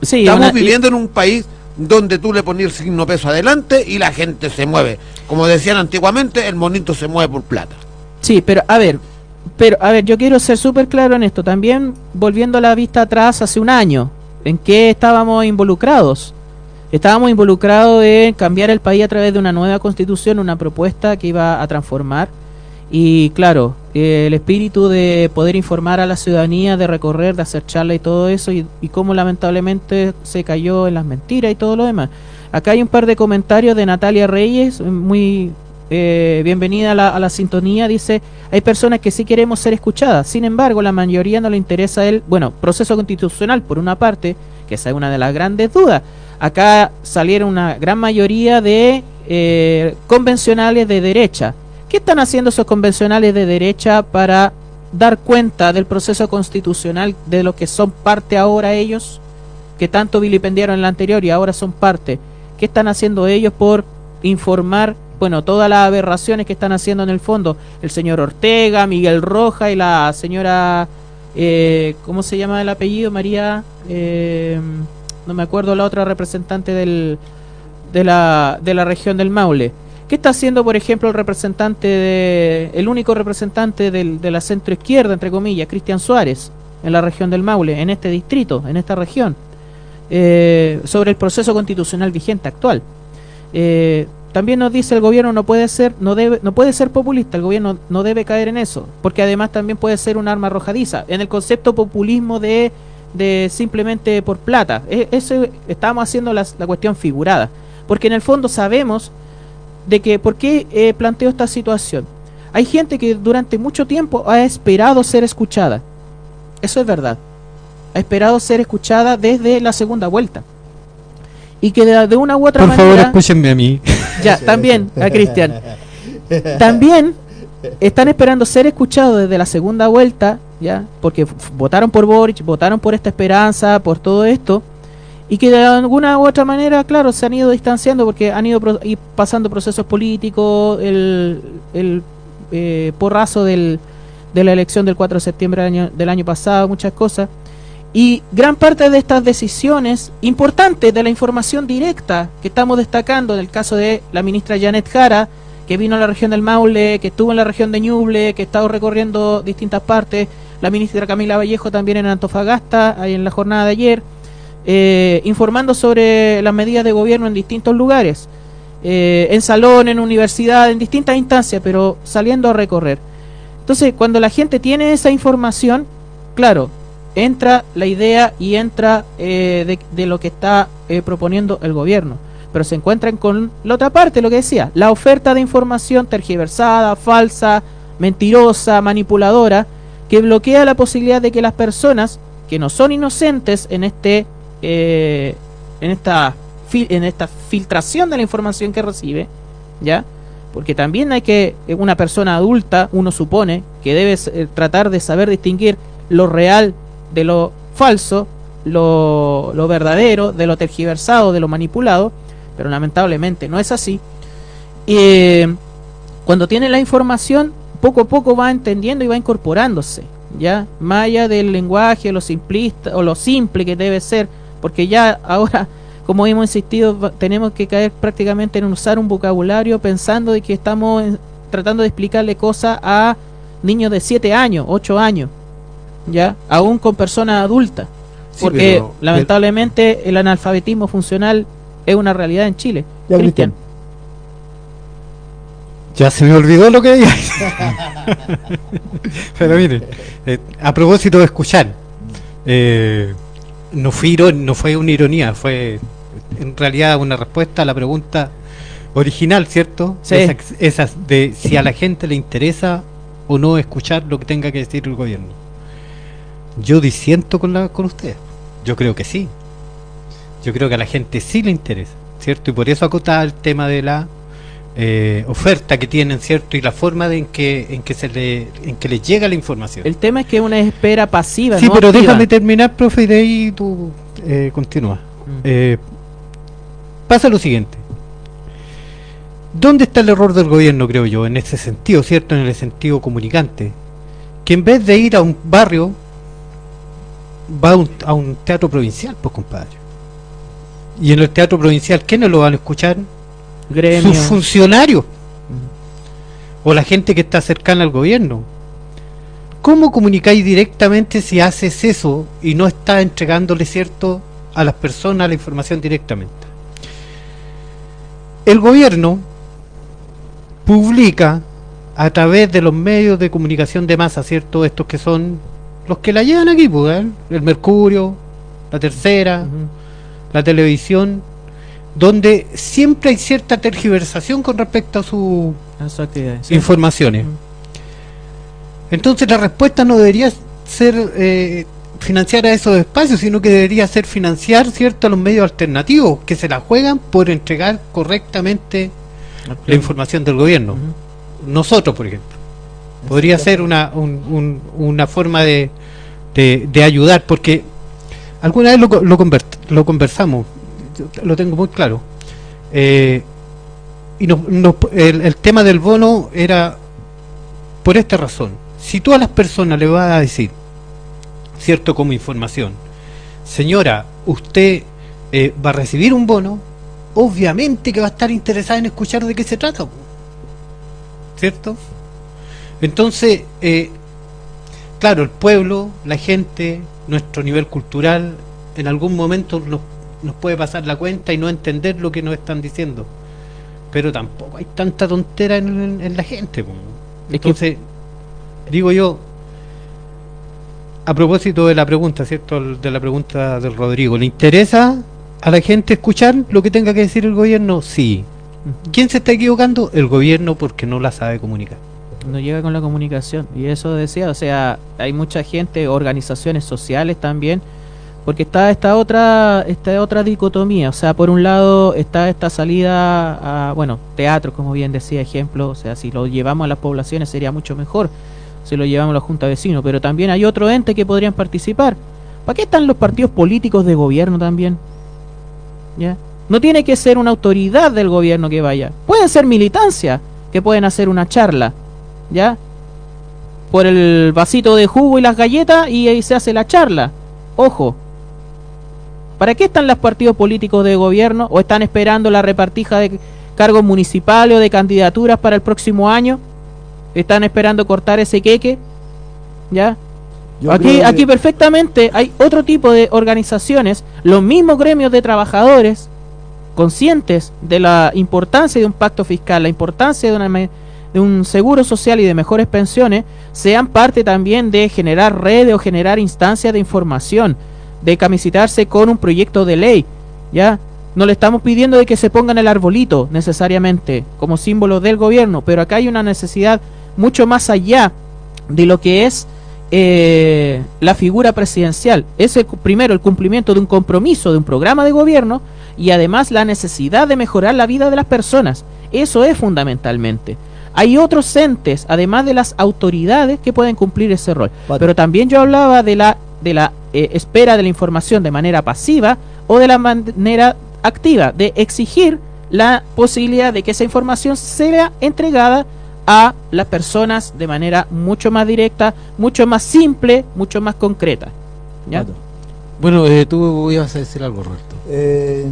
estamos viviendo en un país donde tú le pones el signo peso adelante y la gente se mueve. Como decían antiguamente, el monito se mueve por plata. Sí, pero a ver, pero a ver, yo quiero ser súper claro en esto. También volviendo la vista atrás hace un año, ¿en qué estábamos involucrados? Estábamos involucrados en cambiar el país a través de una nueva constitución, una propuesta que iba a transformar y claro, el espíritu de poder informar a la ciudadanía, de recorrer, de hacer charla y todo eso, y, cómo lamentablemente se cayó en las mentiras y todo lo demás. Acá hay un par de comentarios de Natalia Reyes, muy eh, bienvenida a la, a la, sintonía, dice, hay personas que sí queremos ser escuchadas, sin embargo, la mayoría no le interesa el, bueno, proceso constitucional, por una parte, que esa es una de las grandes dudas. Acá salieron una gran mayoría de eh, convencionales de derecha, ¿Qué están haciendo esos convencionales de derecha para dar cuenta del proceso constitucional de lo que son parte ahora ellos, que tanto vilipendiaron en la anterior y ahora son parte? ¿Qué están haciendo ellos por informar, bueno, todas las aberraciones que están haciendo en el fondo? El señor Ortega, Miguel Roja y la señora, eh, ¿cómo se llama el apellido? María, eh, no me acuerdo la otra representante de, la, región del Maule ¿Qué está haciendo, por ejemplo, el representante, de, el único representante del, de la centro izquierda, entre comillas, Cristian Suárez, en la región del Maule, en este distrito, en esta región, eh, sobre el proceso constitucional vigente actual? Eh, también nos dice el gobierno no puede ser no debe no puede ser populista el gobierno no debe caer en eso porque además también puede ser un arma arrojadiza en el concepto populismo de, de simplemente por plata e, eso estamos haciendo la cuestión figurada porque en el fondo sabemos de que por qué eh, planteo esta situación. Hay gente que durante mucho tiempo ha esperado ser escuchada. Eso es verdad. Ha esperado ser escuchada desde la segunda vuelta. Y que de, una u otra manera... Por favor, escúchenme a mí. Ya, también, a Cristian. También están esperando ser escuchados desde la segunda vuelta, ya, porque votaron por Boric, votaron por esta esperanza, por todo esto y que de alguna u otra manera, claro, se han ido distanciando porque han ido pasando procesos políticos, el, el eh, porrazo del, de la elección del 4 de septiembre del año, del año pasado, muchas cosas. Y gran parte de estas decisiones importantes de la información directa que estamos destacando en el caso de la ministra Janet Jara, que vino a la región del Maule, que estuvo en la región de Ñuble, que ha estado recorriendo distintas partes, la ministra Camila Vallejo también en Antofagasta, ahí en la jornada de ayer, eh, informando sobre las medidas de gobierno en distintos lugares, eh, en salón, en universidad, en distintas instancias, pero saliendo a recorrer. Entonces, cuando la gente tiene esa información, claro, entra la idea y entra eh, de, lo que está proponiendo el gobierno pero se encuentran con la otra parte, lo que decía, la oferta de información tergiversada, falsa, mentirosa, manipuladora, que bloquea la posibilidad de que las personas que no son inocentes en este eh, en esta en esta filtración de la información que recibe, ¿ya? Porque también hay que eh, una persona adulta, uno supone que debe eh, tratar de saber distinguir lo real de lo falso, lo, lo verdadero, de lo tergiversado, de lo manipulado, pero lamentablemente no es así. Cuando tiene la información, poco a poco va entendiendo y va incorporándose, ya, más allá del lenguaje, lo simplista o lo simple que debe ser, porque ya ahora, como hemos insistido, tenemos que caer prácticamente en usar un vocabulario pensando de que estamos tratando de explicarle cosas a niños de 7 años, 8 años, ya, aún con personas adultas, porque lamentablemente el analfabetismo funcional es una realidad en Chile. Ya, Cristian. Ya se me olvidó lo que dije. Pero mire, eh, a propósito de escuchar, eh, no, fui no fue una ironía, fue en realidad una respuesta a la pregunta original, ¿cierto? Sí. Esas, de si a la gente le interesa o no escuchar lo que tenga que decir el gobierno. Yo disiento con, la, con usted. Yo creo que sí. Yo creo que a la gente sí le interesa, ¿cierto? Y por eso acotaba el tema de la eh, oferta que tienen, ¿cierto? Y la forma de en que en que se le en que les llega la información. El tema es que es una espera pasiva, Sí, pero déjame terminar, profe, y de ahí tú eh, continúa. Mm. Eh, pasa lo siguiente. ¿Dónde está el error del gobierno, creo yo, en ese sentido, ¿cierto? En el sentido comunicante. Que en vez de ir a un barrio, va a un, a un teatro provincial, pues compadre. Y en el teatro provincial, ¿quiénes lo van a escuchar? Sus funcionarios. O la gente que está cercana al gobierno. ¿Cómo comunicáis directamente si haces eso y no estás entregándole cierto a las personas la información directamente? El gobierno publica a través de los medios de comunicación de masa, ¿cierto? Estos que son los que la llevan aquí, pues, ¿eh? el Mercurio, la Tercera, la televisión, donde siempre hay cierta tergiversación con respecto a sus informaciones. Entonces la respuesta no debería ser eh, financiar a esos espacios, sino que debería ser financiar cierto a los medios alternativos que se la juegan por entregar correctamente la información del gobierno. Nosotros, por ejemplo. Podría ser una, una forma de, de, ayudar, porque alguna vez lo, lo, lo conversamos lo tengo muy claro. Eh, y el, tema del bono era por esta razón. Si tú a las personas le vas a decir, cierto como información, señora, usted eh, va a recibir un bono, obviamente que va a estar interesada en escuchar de qué se trata. ¿Cierto? Entonces, eh, claro, el pueblo, la gente, nuestro nivel cultural, en algún momento nos nos puede pasar la cuenta y no entender lo que nos están diciendo. Pero tampoco hay tanta tontera en, la gente. Entonces, digo yo, a propósito de la pregunta, ¿cierto? De la pregunta del Rodrigo, ¿le interesa a la gente escuchar lo que tenga que decir el gobierno? Sí. ¿Quién se está equivocando? El gobierno porque no la sabe comunicar. No llega con la comunicación. Y eso decía, o sea, hay mucha gente, organizaciones sociales también, porque está esta otra esta otra dicotomía o sea por un lado está esta salida a bueno teatro como bien decía ejemplo o sea si lo llevamos a las poblaciones sería mucho mejor si lo llevamos a la junta de vecinos pero también hay otro ente que podrían participar ¿para qué están los partidos políticos de gobierno también? ¿ya? no tiene que ser una autoridad del gobierno que vaya pueden ser militancia que pueden hacer una charla ¿ya? por el vasito de jugo y las galletas y ahí se hace la charla ojo ¿Para qué están los partidos políticos de gobierno o están esperando la repartija de cargos municipales o de candidaturas para el próximo año. Están esperando cortar ese queque. ¿Ya? Yo aquí, que- aquí perfectamente hay otro tipo de organizaciones, los mismos gremios de trabajadores, conscientes de la importancia de un pacto fiscal, la importancia de, una de un seguro social y de mejores pensiones, sean parte también de generar redes o generar instancias de información, de camisetarse con un proyecto de ley, ¿ya? No le estamos pidiendo de que se pongan el arbolito necesariamente como símbolo del gobierno, pero acá hay una necesidad mucho más allá de lo que es eh, la figura presidencial. Es el, primero el cumplimiento de un compromiso, de un programa de gobierno y además la necesidad de mejorar la vida de las personas. Eso es fundamentalmente. Hay otros entes, además de las autoridades, que pueden cumplir ese rol. Pero también yo hablaba de la, de la eh, espera de la información de manera pasiva o de la manera activa, de exigir la posibilidad de que esa información sea entregada a las personas de manera mucho más directa, mucho más simple, mucho más concreta. Bueno, eh, tú ibas a decir algo, Roberto. Eh,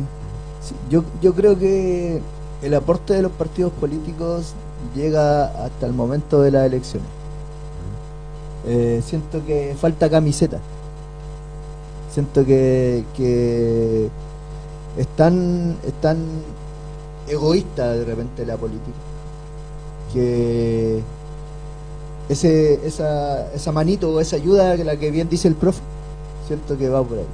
yo, yo creo que el aporte de los partidos políticos llega hasta el momento de las elecciones. Eh, siento que falta camiseta. Siento que, que es tan, es tan egoísta de repente la política que ese, esa, esa manito o esa ayuda que la que bien dice el profe, siento que va por ahí.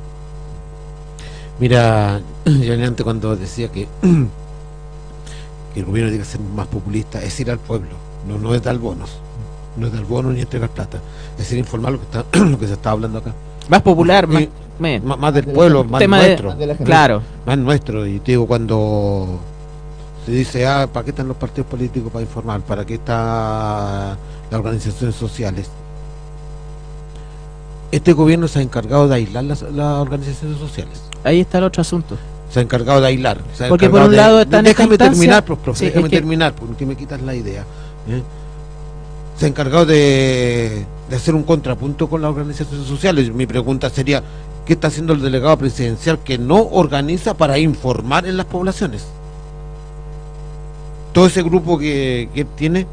Mira, yo antes cuando decía que, que el gobierno tiene que ser más populista, es ir al pueblo, no, no es dar bonos, no es dar bonos ni entregar plata, es decir, informar lo que, está, lo que se está hablando acá. Más popular, más, Y- me- Más, más del de pueblo, más Tema de- nuestro. de la gente. claro. más nuestro. Y te digo, cuando se dice, ah, ¿para qué están los partidos políticos para informar? ¿Para qué están las organizaciones sociales? Este gobierno se ha encargado de aislar las, las organizaciones sociales. Ahí está el otro asunto. Se ha encargado de aislar. Porque por un de- lado están Déjame esta terminar, prof, profe, Sí, déjame es que- terminar, porque me quitas la idea. ¿eh? Se ha encargado de, de hacer un contrapunto con las organizaciones sociales. Mi pregunta sería, ¿qué está haciendo el delegado presidencial que no organiza para informar en las poblaciones? Todo ese grupo que, que tiene,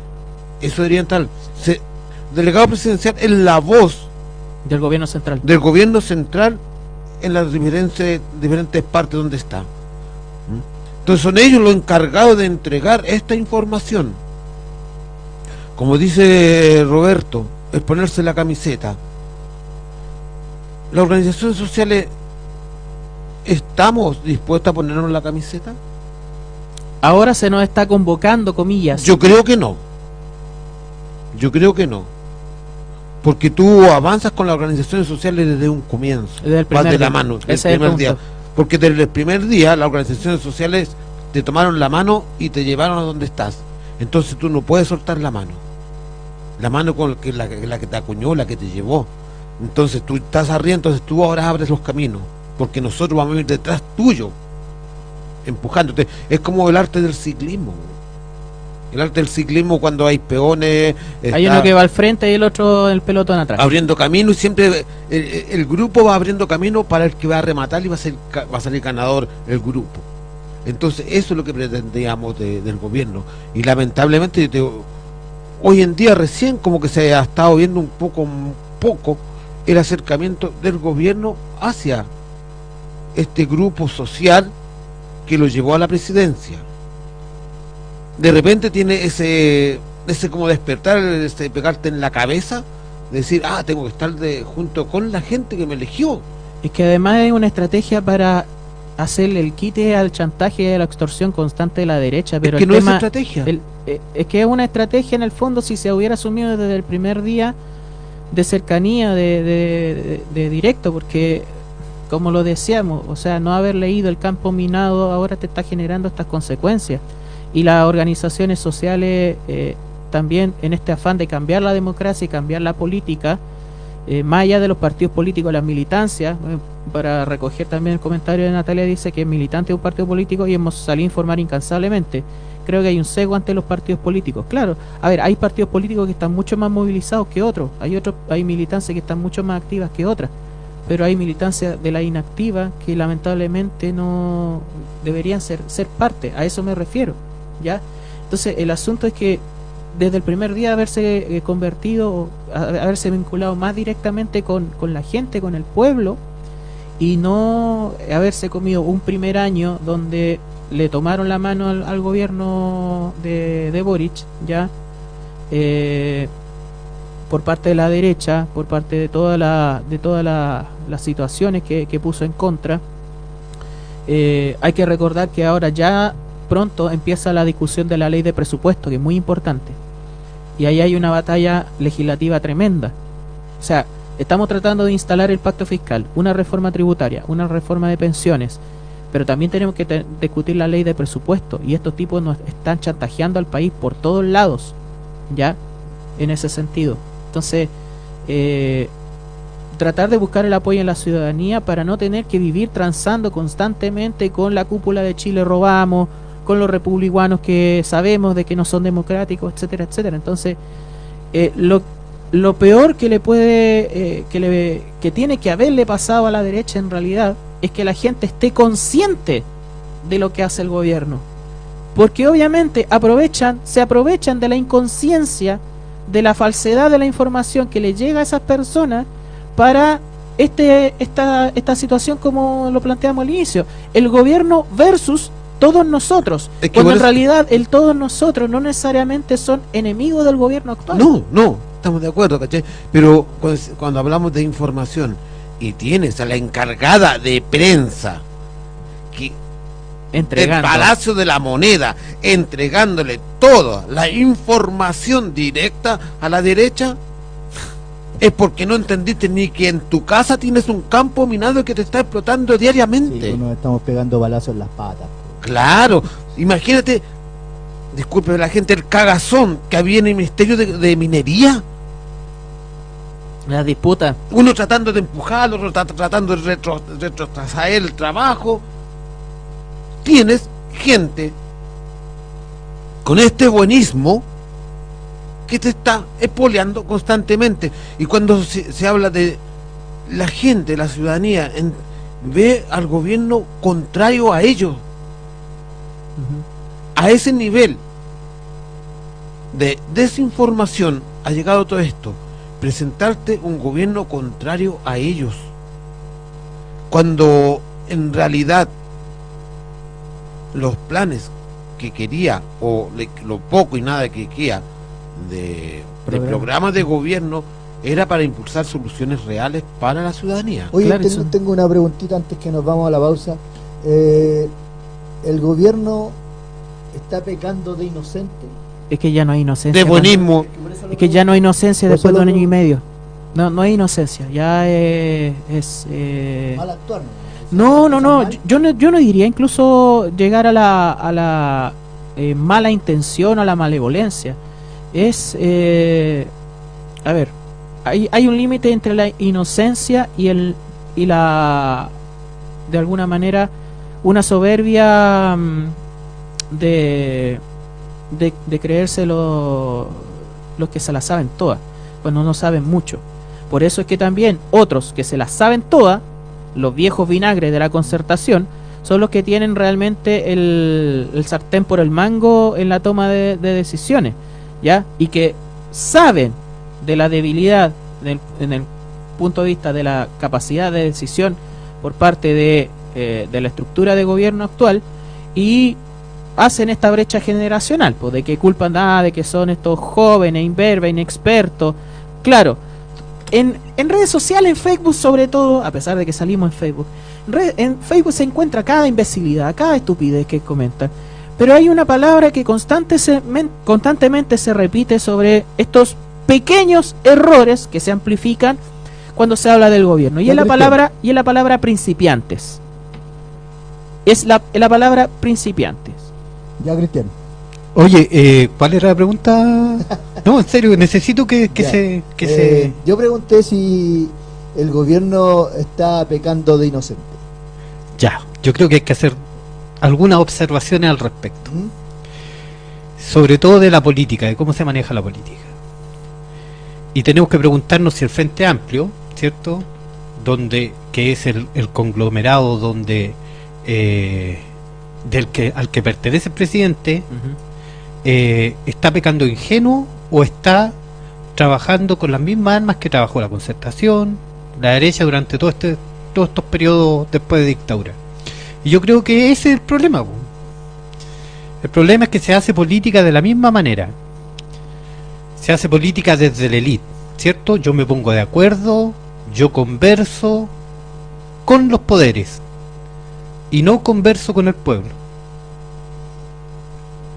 eso entrar. Se- el delegado presidencial es la voz Del gobierno central. del gobierno central en las diferentes, diferentes partes donde está. ¿Mm? Entonces son ellos los encargados de entregar esta información. Como dice Roberto, es ponerse la camiseta. Las organizaciones sociales, ¿estamos dispuestos a ponernos la camiseta? Ahora se nos está convocando, comillas. Yo creo que no. Yo creo que no. Porque tú avanzas con las organizaciones sociales desde un comienzo. Desde el Vas primer de la mano, desde el Ese es el primer día. Porque desde el primer día las organizaciones sociales te tomaron la mano y te llevaron a donde estás. Entonces tú no puedes soltar la mano. La mano con que la, la que te acuñó, la que te llevó. Entonces tú estás arriba, entonces tú ahora abres los caminos. Porque nosotros vamos a ir detrás tuyo. Empujándote. Es como el arte del ciclismo. El arte del ciclismo cuando hay peones. Hay uno que va al frente y el otro el pelotón atrás. abriendo camino y siempre el, el grupo va abriendo camino para el que va a rematar y va a, ser, va a salir ganador el grupo. Entonces eso es lo que pretendíamos de- del gobierno. Y lamentablemente yo te digo, hoy en día recién como que se ha estado viendo un poco, un poco el acercamiento del gobierno hacia este grupo social que lo llevó a la presidencia. De repente tiene ese, ese como despertar, ese pegarte en la cabeza, decir, ah, tengo que estar de, junto con la gente que me eligió. Es que además es una estrategia para hacerle el quite al chantaje y a la extorsión constante de la derecha. Pero es que el no tema, es estrategia. el- eh, es que es una estrategia en el fondo si se hubiera asumido desde el primer día de cercanía, de, de- directo, porque como lo decíamos, o sea, no haber leído el campo minado ahora te está generando estas consecuencias. Y las organizaciones sociales eh, también en este afán de cambiar la democracia y cambiar la política, eh, más allá de los partidos políticos, las militancias, para recoger también el comentario de Natalia, dice que es militante de un partido político y hemos salido a informar incansablemente. Creo que hay un cego ante los partidos políticos. Claro, a ver, hay partidos políticos que están mucho más movilizados que otros, hay otros, hay militancias que están mucho más activas que otras, pero hay militancias de la inactiva que lamentablemente no deberían ser, ser parte, a eso me refiero. ¿ya? Entonces, el asunto es que desde el primer día haberse eh, convertido, haberse vinculado más directamente con, con, la gente, con el pueblo, y no haberse comido un primer año donde le tomaron la mano al, gobierno de, de, Boric, ya, eh, por parte de la derecha, por parte de toda la, de todas la, las situaciones que, que, puso en contra. Eh, hay que recordar que ahora ya pronto empieza la discusión de la ley de presupuesto, que es muy importante. Y ahí hay una batalla legislativa tremenda. O sea, estamos tratando de instalar el pacto fiscal, una reforma tributaria, una reforma de pensiones, pero también tenemos que discutir la ley de presupuesto y estos tipos nos están chantajeando al país por todos lados, ¿ya? En ese sentido. Entonces, eh, tratar de buscar el apoyo en la ciudadanía para no tener que vivir transando constantemente con la cúpula de Chile robamos, con los republicanos que sabemos de que no son democráticos, etcétera, etcétera. Entonces, eh, lo, lo peor que le puede, eh, que, le, que tiene que haberle pasado a la derecha en realidad es que la gente esté consciente de lo que hace el gobierno. Porque obviamente aprovechan, se aprovechan de la inconsciencia, de la falsedad de la información que le llega a esas personas para este, esta, esta situación como lo planteamos al inicio. El gobierno versus todos nosotros. cuando en realidad el todos nosotros no necesariamente son enemigos del gobierno actual. No, no, estamos de acuerdo, ¿cachai? Pero cuando, hablamos de información y tienes a la encargada de prensa que Entregando. el Palacio de la Moneda entregándole toda la información directa a la derecha es porque no entendiste ni que en tu casa tienes un campo minado que te está explotando diariamente. Sí, nos estamos pegando balazos en las patas. Claro, imagínate, disculpe la gente, el cagazón que había en el Ministerio de, Minería. La disputa. Uno tratando de empujarlo, otro tratando de retrasar el trabajo. Tienes gente con este buenismo que te está espoleando constantemente. Y cuando se, habla de la gente, la ciudadanía, ve al gobierno contrario a ellos. A ese nivel de desinformación ha llegado todo esto. Presentarte un gobierno contrario a ellos. Cuando en realidad los planes que quería, o lo poco y nada que quería de, de programas de gobierno, era para impulsar soluciones reales para la ciudadanía. Oye, tengo, una preguntita antes que nos vamos a la pausa. Eh, el gobierno está pecando de inocente. Es que ya no hay inocencia. De buenismo. Es que ya no hay inocencia después de un año y medio. No, no hay inocencia. Ya es. Eh... Mal actuar. No, no, no. Yo no, yo no diría incluso llegar a la, a la eh, mala intención, a la malevolencia. Es. Eh, a ver. Hay, hay un límite entre la inocencia y el y la de alguna manera una soberbia mm, de, de, creerse los que se la saben todas, pues no saben mucho. Por eso es que también otros que se las saben todas, los viejos vinagres de la concertación, son los que tienen realmente el, sartén por el mango en la toma de, decisiones, ¿ya? Y que saben de la debilidad en el punto de vista de la capacidad de decisión por parte de eh, de la estructura de gobierno actual y hacen esta brecha generacional, pues de que culpan nada, de que son estos jóvenes, imberbes, inexpertos. Claro, en, en, redes sociales, en Facebook sobre todo, a pesar de que salimos en Facebook, en, Facebook se encuentra cada imbecilidad, cada estupidez que comentan. Pero hay una palabra que constantemente se repite sobre estos pequeños errores que se amplifican cuando se habla del gobierno. Y es la palabra, y es la palabra principiantes es la, la palabra principiantes. Ya, Cristian. Oye, eh, ¿cuál era la pregunta? No, en serio, necesito que, se, que se... Eh, yo pregunté si el gobierno está pecando de inocente. Ya, yo creo que hay que hacer algunas observaciones al respecto. ¿Mm? Sobre todo de la política, de cómo se maneja la política. Y tenemos que preguntarnos si el Frente Amplio, ¿cierto? Donde, que es el, el conglomerado donde eh, del que al que pertenece el presidente eh, está pecando ingenuo o está trabajando con las mismas armas que trabajó la concertación, la derecha durante todo este, todos estos periodos después de dictadura. Y yo creo que ese es el problema. po. El problema es que se hace política de la misma manera. Se hace política desde la élite, ¿cierto? Yo me pongo de acuerdo, yo converso con los poderes y no converso con el pueblo.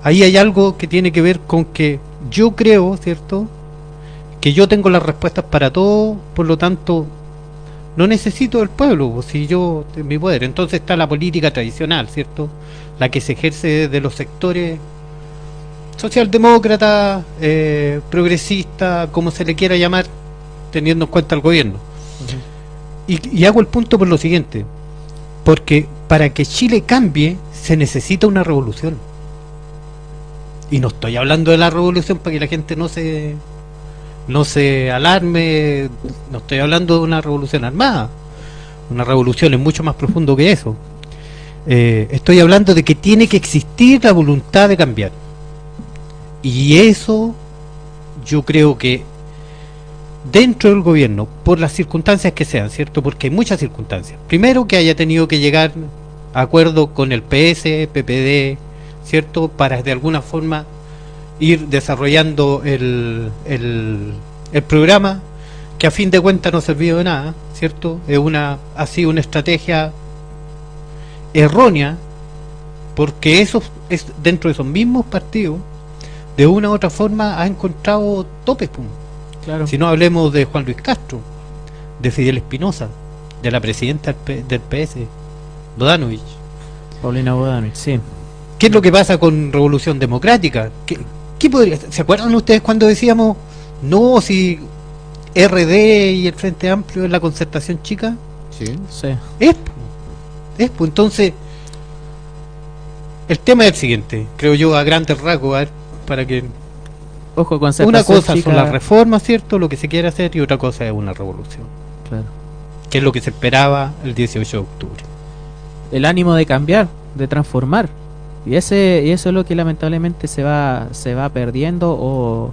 Ahí hay algo que tiene que ver con que yo creo, ¿cierto? Que yo tengo las respuestas para todo, por lo tanto, no necesito del pueblo, pues, si yo tengo mi poder. Entonces está la política tradicional, ¿cierto? La que se ejerce de los sectores socialdemócrata, eh, progresista, como se le quiera llamar, teniendo en cuenta el gobierno. Y, y hago el punto por lo siguiente, porque para que Chile cambie se necesita una revolución. Y no estoy hablando de la revolución para que la gente no se no se alarme, no estoy hablando de una revolución armada. Una revolución es mucho más profundo que eso. Eh, estoy hablando de que tiene que existir la voluntad de cambiar. Y eso yo creo que dentro del gobierno, por las circunstancias que sean, ¿cierto? Porque hay muchas circunstancias. Primero que haya tenido que llegar a acuerdo con el PS, PPD, ¿cierto? Para de alguna forma ir desarrollando el, el, el programa que a fin de cuentas no ha servido de nada, ¿cierto? Es una, ha sido una estrategia errónea porque eso es dentro de esos mismos partidos de una u otra forma ha encontrado topes. Claro. Si no hablemos de Juan Luis Castro, de Fidel Espinosa, de la presidenta del PS, Bodanovich. Paulina Bodanovich, sí. ¿Qué es lo que pasa con Revolución Democrática? ¿Qué, qué podría, ¿Se acuerdan ustedes cuando decíamos, no, si RD y el Frente Amplio es la concertación chica? Sí. Sí. Es, es, po. entonces, el tema es el siguiente, creo yo, a grandes rasgos, a ver, para que Ojo con una cosa son las reformas, ¿cierto? Lo que se quiere hacer y otra cosa es una revolución, Claro. que es lo que se esperaba el 18 de octubre. el ánimo de cambiar, de transformar. Y ese y eso es lo que lamentablemente se va se va perdiendo o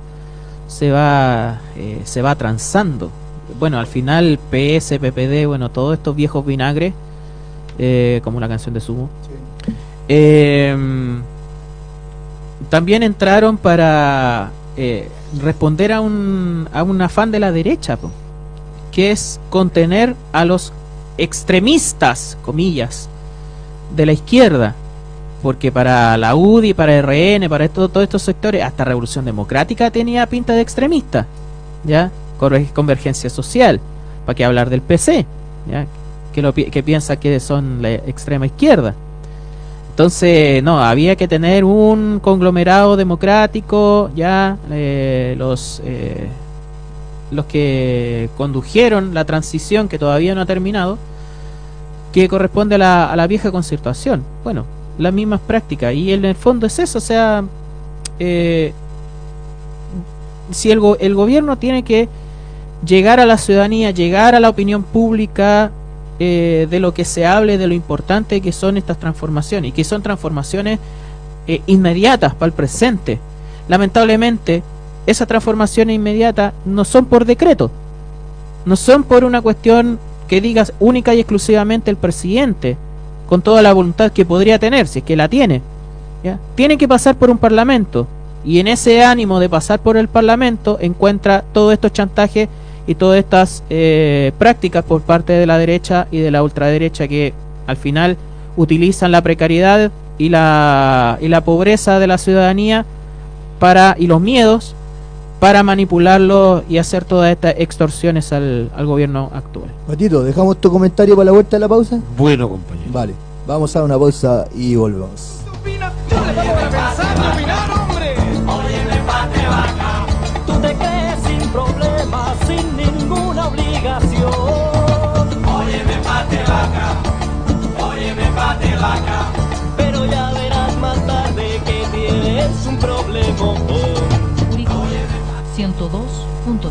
se va eh, se va transando. Bueno, al final PS, PPD, bueno, todos estos viejos vinagres eh, como la canción de Sumo. eh, también entraron para eh, responder a un, a un afán de la derecha, que es contener a los extremistas, comillas, de la izquierda. Porque para la UDI, para RN, para esto- todos estos sectores, hasta Revolución Democrática tenía pinta de extremista. ¿Ya? Conver- Convergencia social. ¿Para qué hablar del PC? ¿Ya? Que, lo, que piensa que son la extrema izquierda. Entonces, no, había que tener un conglomerado democrático, ya eh, los eh, los que condujeron la transición que todavía no ha terminado, que corresponde a la, a la vieja concertación. Bueno, las mismas prácticas y en el fondo es eso, o sea, eh, si el, el gobierno tiene que llegar a la ciudadanía, llegar a la opinión pública eh, de lo que se hable, de lo importante que son estas transformaciones y que son transformaciones eh, inmediatas para el presente. Lamentablemente, esas transformaciones inmediatas no son por decreto, no son por una cuestión que digas única y exclusivamente el presidente, con toda la voluntad que podría tener, si es que la tiene. Tiene que pasar por un parlamento, y en ese ánimo de pasar por el parlamento encuentra todos estos chantajes y todas estas eh, prácticas por parte de la derecha y de la ultraderecha que al final utilizan la precariedad y la, y la pobreza de la ciudadanía para y los miedos para manipularlo y hacer todas estas extorsiones al, al gobierno actual. Matito, ¿dejamos tu comentario para la vuelta de la pausa? Bueno, compañero. Vale, vamos a una pausa y volvemos. Tú obligación. Óyeme, pate vaca, óyeme, pate vaca. Pero ya verás más tarde que tienes un problema. Curicó 102.3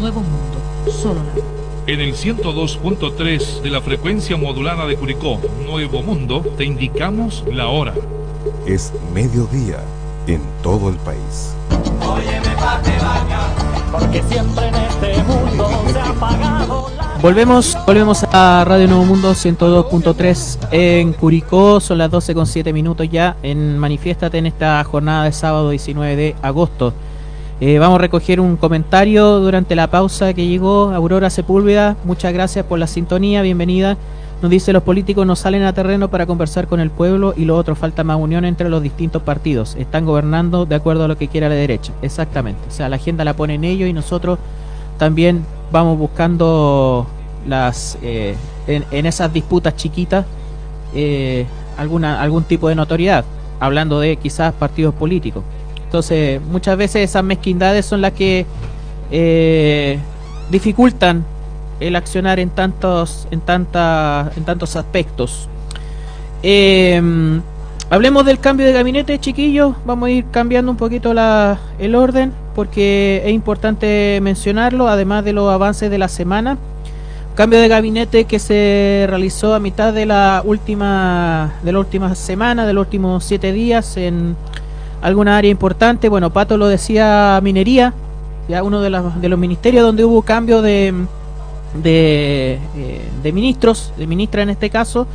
Nuevo Mundo, solo la En el 102.3 de la frecuencia modulada de Curicó, Nuevo Mundo, te indicamos la hora. Es mediodía en todo el país. Óyeme, pate vaca, porque siempre en este mundo se ha apagado la... Volvemos, volvemos a Radio Nuevo Mundo 102.3 en Curicó, son las 12 con 7 minutos ya en Manifiéstate en esta jornada de sábado 19 de agosto. Eh, vamos a recoger un comentario durante la pausa que llegó Aurora Sepúlveda. Muchas gracias por la sintonía, bienvenida. Nos dice los políticos no salen a terreno para conversar con el pueblo y lo otro, falta más unión entre los distintos partidos. Están gobernando de acuerdo a lo que quiera la derecha. Exactamente. O sea, la agenda la ponen ellos y nosotros también vamos buscando las eh, en, esas disputas chiquitas eh, alguna algún tipo de notoriedad, hablando de quizás partidos políticos. Entonces, muchas veces esas mezquindades son las que eh, dificultan el accionar en tantos, en tanta, en tantos aspectos. Eh, hablemos del cambio de gabinete, chiquillos. Vamos a ir cambiando un poquito la, el orden porque es importante mencionarlo, además de los avances de la semana. Cambio de gabinete que se realizó a mitad de la última de la última semana, de los últimos siete días en alguna área importante. Bueno, Pato lo decía minería, ya uno de, de los ministerios donde hubo cambio de de, eh, de ministros, de ministra en este caso,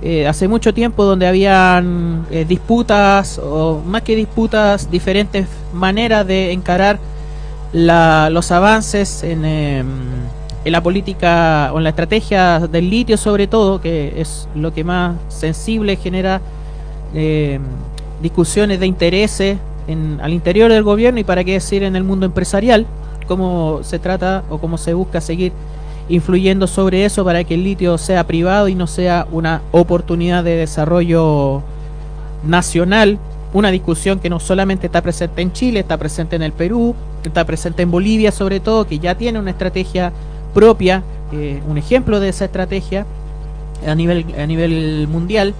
eh, hace mucho tiempo donde habían eh, disputas o más que disputas, diferentes maneras de encarar la- los avances en, eh, en la política o en la estrategia del litio sobre todo, que es lo que más sensible genera eh, discusiones de intereses en, al interior del gobierno y para qué decir en el mundo empresarial, cómo se trata o cómo se busca seguir influyendo sobre eso para que el litio sea privado y no sea una oportunidad de desarrollo nacional, una discusión que no solamente está presente en Chile, está presente en el Perú, está presente en Bolivia sobre todo, que ya tiene una estrategia propia, eh, un ejemplo de esa estrategia a nivel, a nivel mundial.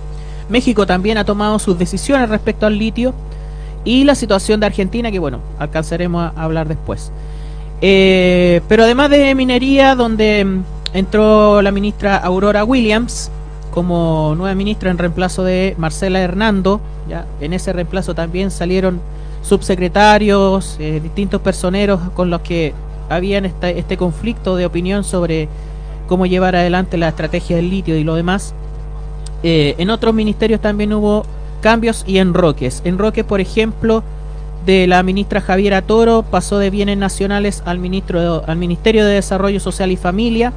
México también ha tomado sus decisiones respecto al litio y la situación de Argentina, que bueno, alcanzaremos a hablar después. Eh, pero además de minería, donde entró la ministra Aurora Williams como nueva ministra en reemplazo de Marcela Hernando, ya en ese reemplazo también salieron subsecretarios, eh, distintos personeros con los que habían este conflicto de opinión sobre cómo llevar adelante la estrategia del litio y lo demás. Eh, en otros ministerios también hubo cambios y enroques. Enroques, por ejemplo, de la ministra Javiera Toro pasó de bienes nacionales al ministro al Ministerio de Desarrollo Social y Familia.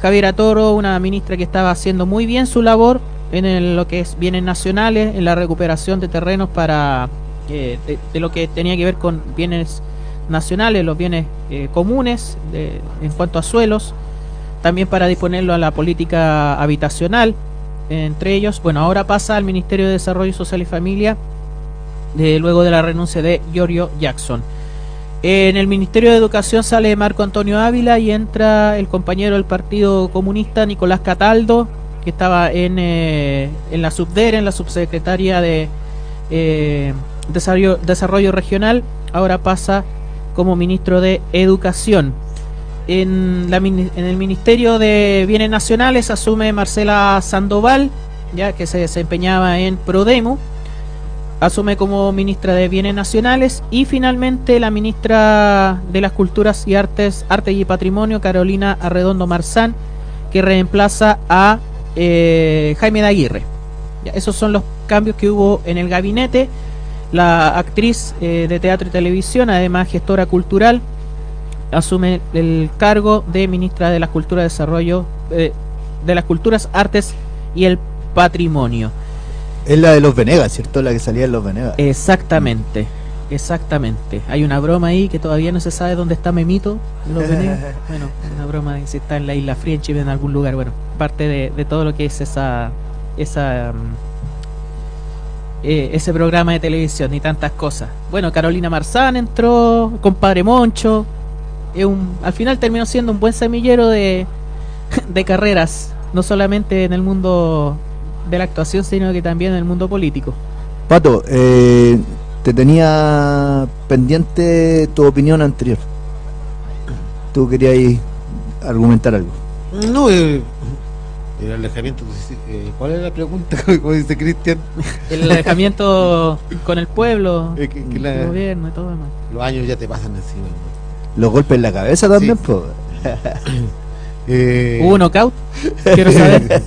Javiera Toro, una ministra que estaba haciendo muy bien su labor en lo que es bienes nacionales, en la recuperación de terrenos para eh, de, de lo que tenía que ver con bienes nacionales, los bienes eh, comunes de- en cuanto a suelos, también para disponerlo a la política habitacional, entre ellos, bueno, ahora pasa al Ministerio de Desarrollo Social y Familia de- luego de la renuncia de Giorgio Jackson. En el Ministerio de Educación sale Marco Antonio Ávila y entra el compañero del Partido Comunista Nicolás Cataldo, que estaba en, eh, en la subdere, en la subsecretaria de eh, desarrollo, Regional, ahora pasa como ministro de Educación. En el Ministerio de Bienes Nacionales asume Marcela Sandoval, ya que se desempeñaba en Prodemo asume como ministra de Bienes Nacionales y finalmente la ministra de las Culturas y Artes, Arte y Patrimonio, Carolina Arredondo Marzán, que reemplaza a eh, Jaime de Aguirre. Esos son los cambios que hubo en el gabinete. La actriz eh, de teatro y televisión, además gestora cultural, asume el cargo de ministra de las Culturas, Desarrollo, eh, de las Culturas, Artes y el Patrimonio. Es la de los Venegas, ¿cierto? La que salía en los Venegas. Exactamente, exactamente. Hay una broma ahí que todavía no se sabe dónde está Memito. Los Venegas. bueno, una broma de si está en la isla Fría, en algún lugar. Bueno, parte de, de todo lo que es esa, esa mm, eh, ese programa de televisión y tantas cosas. Bueno, Carolina Marzán entró, compadre Moncho. Es un, al final terminó siendo un buen semillero de, de carreras, no solamente en el mundo de la actuación, sino que también en el mundo político. Pato, eh, te tenía pendiente tu opinión anterior. Tú querías argumentar algo. No, eh, el alejamiento. eh, ¿Cuál es la pregunta? Como dice Cristian. El alejamiento con el pueblo, Eh, que- que el la- gobierno y todo demás. Los años ya te pasan encima. Los golpes en la cabeza también, Sí. Eh, ¿Hubo knockout? Quiero saber.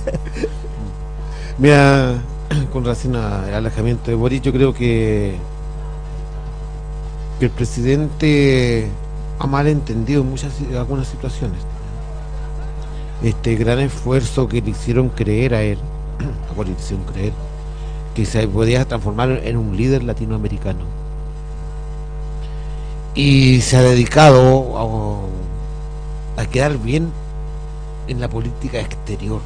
Mira, con relación al alejamiento de Boris, yo creo que, el presidente ha mal entendido en muchas algunas situaciones. Este gran esfuerzo que le hicieron creer a él, a Boris le hicieron creer, que se podía transformar en un líder latinoamericano. Y se ha dedicado a quedar bien en la política exterior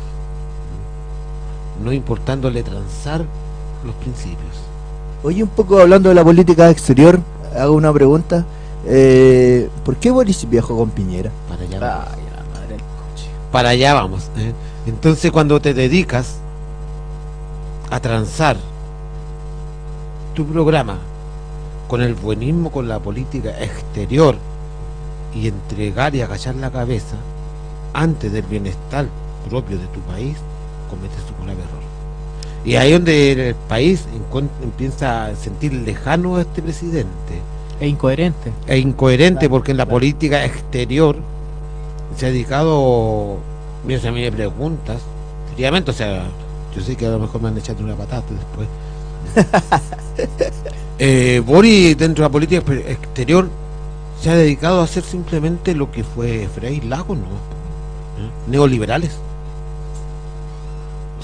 no importándole transar los principios. Oye, un poco hablando de la política exterior, hago una pregunta. Eh, ¿Por qué Boris viajó con Piñera? Para allá vamos. Ay, la madre del coche. Para allá vamos. ¿eh? Entonces cuando te dedicas a transar tu programa con el buenismo, con la política exterior y entregar y agachar la cabeza antes del bienestar propio de tu país, cometes un grave error. Y ahí es donde el país empieza a sentir lejano a este presidente. Es incoherente. e incoherente porque en la política exterior se ha dedicado, mira, si a mí preguntas, fríamente, o sea, yo sé que a lo mejor me han echado una patata después. eh, Boris dentro de la política exterior se ha dedicado a hacer simplemente lo que fue Frei Lagos, ¿no? ¿Eh? Neoliberales.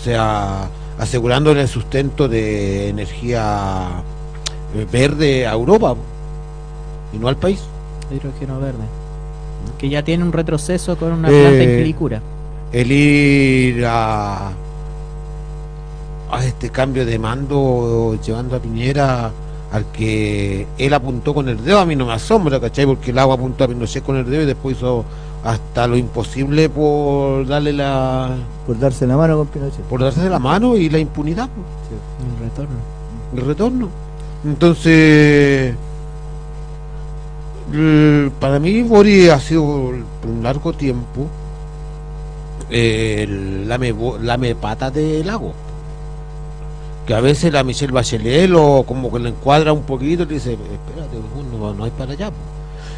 O sea, asegurándole el sustento de energía eh, verde a Europa y no al país. Hidrógeno verde. Que ya tiene un retroceso con una Eh, planta en Quilicura. el ir a, a este cambio de mando llevando a Piñera al que él apuntó con el dedo, a mí no me asombra, ¿cachai? Porque el agua apuntó a Pinochet con el dedo y después hizo hasta lo imposible por darle la Por darse la mano con Pinochet. por darse la mano y la impunidad, pues, El retorno. el retorno. Entonces, para mí Boris ha sido por un largo tiempo el lame, lame pata del lago. Que a veces la Michelle Bachelet lo como que le encuadra un poquito y le dice, espérate, no, no hay para allá. po".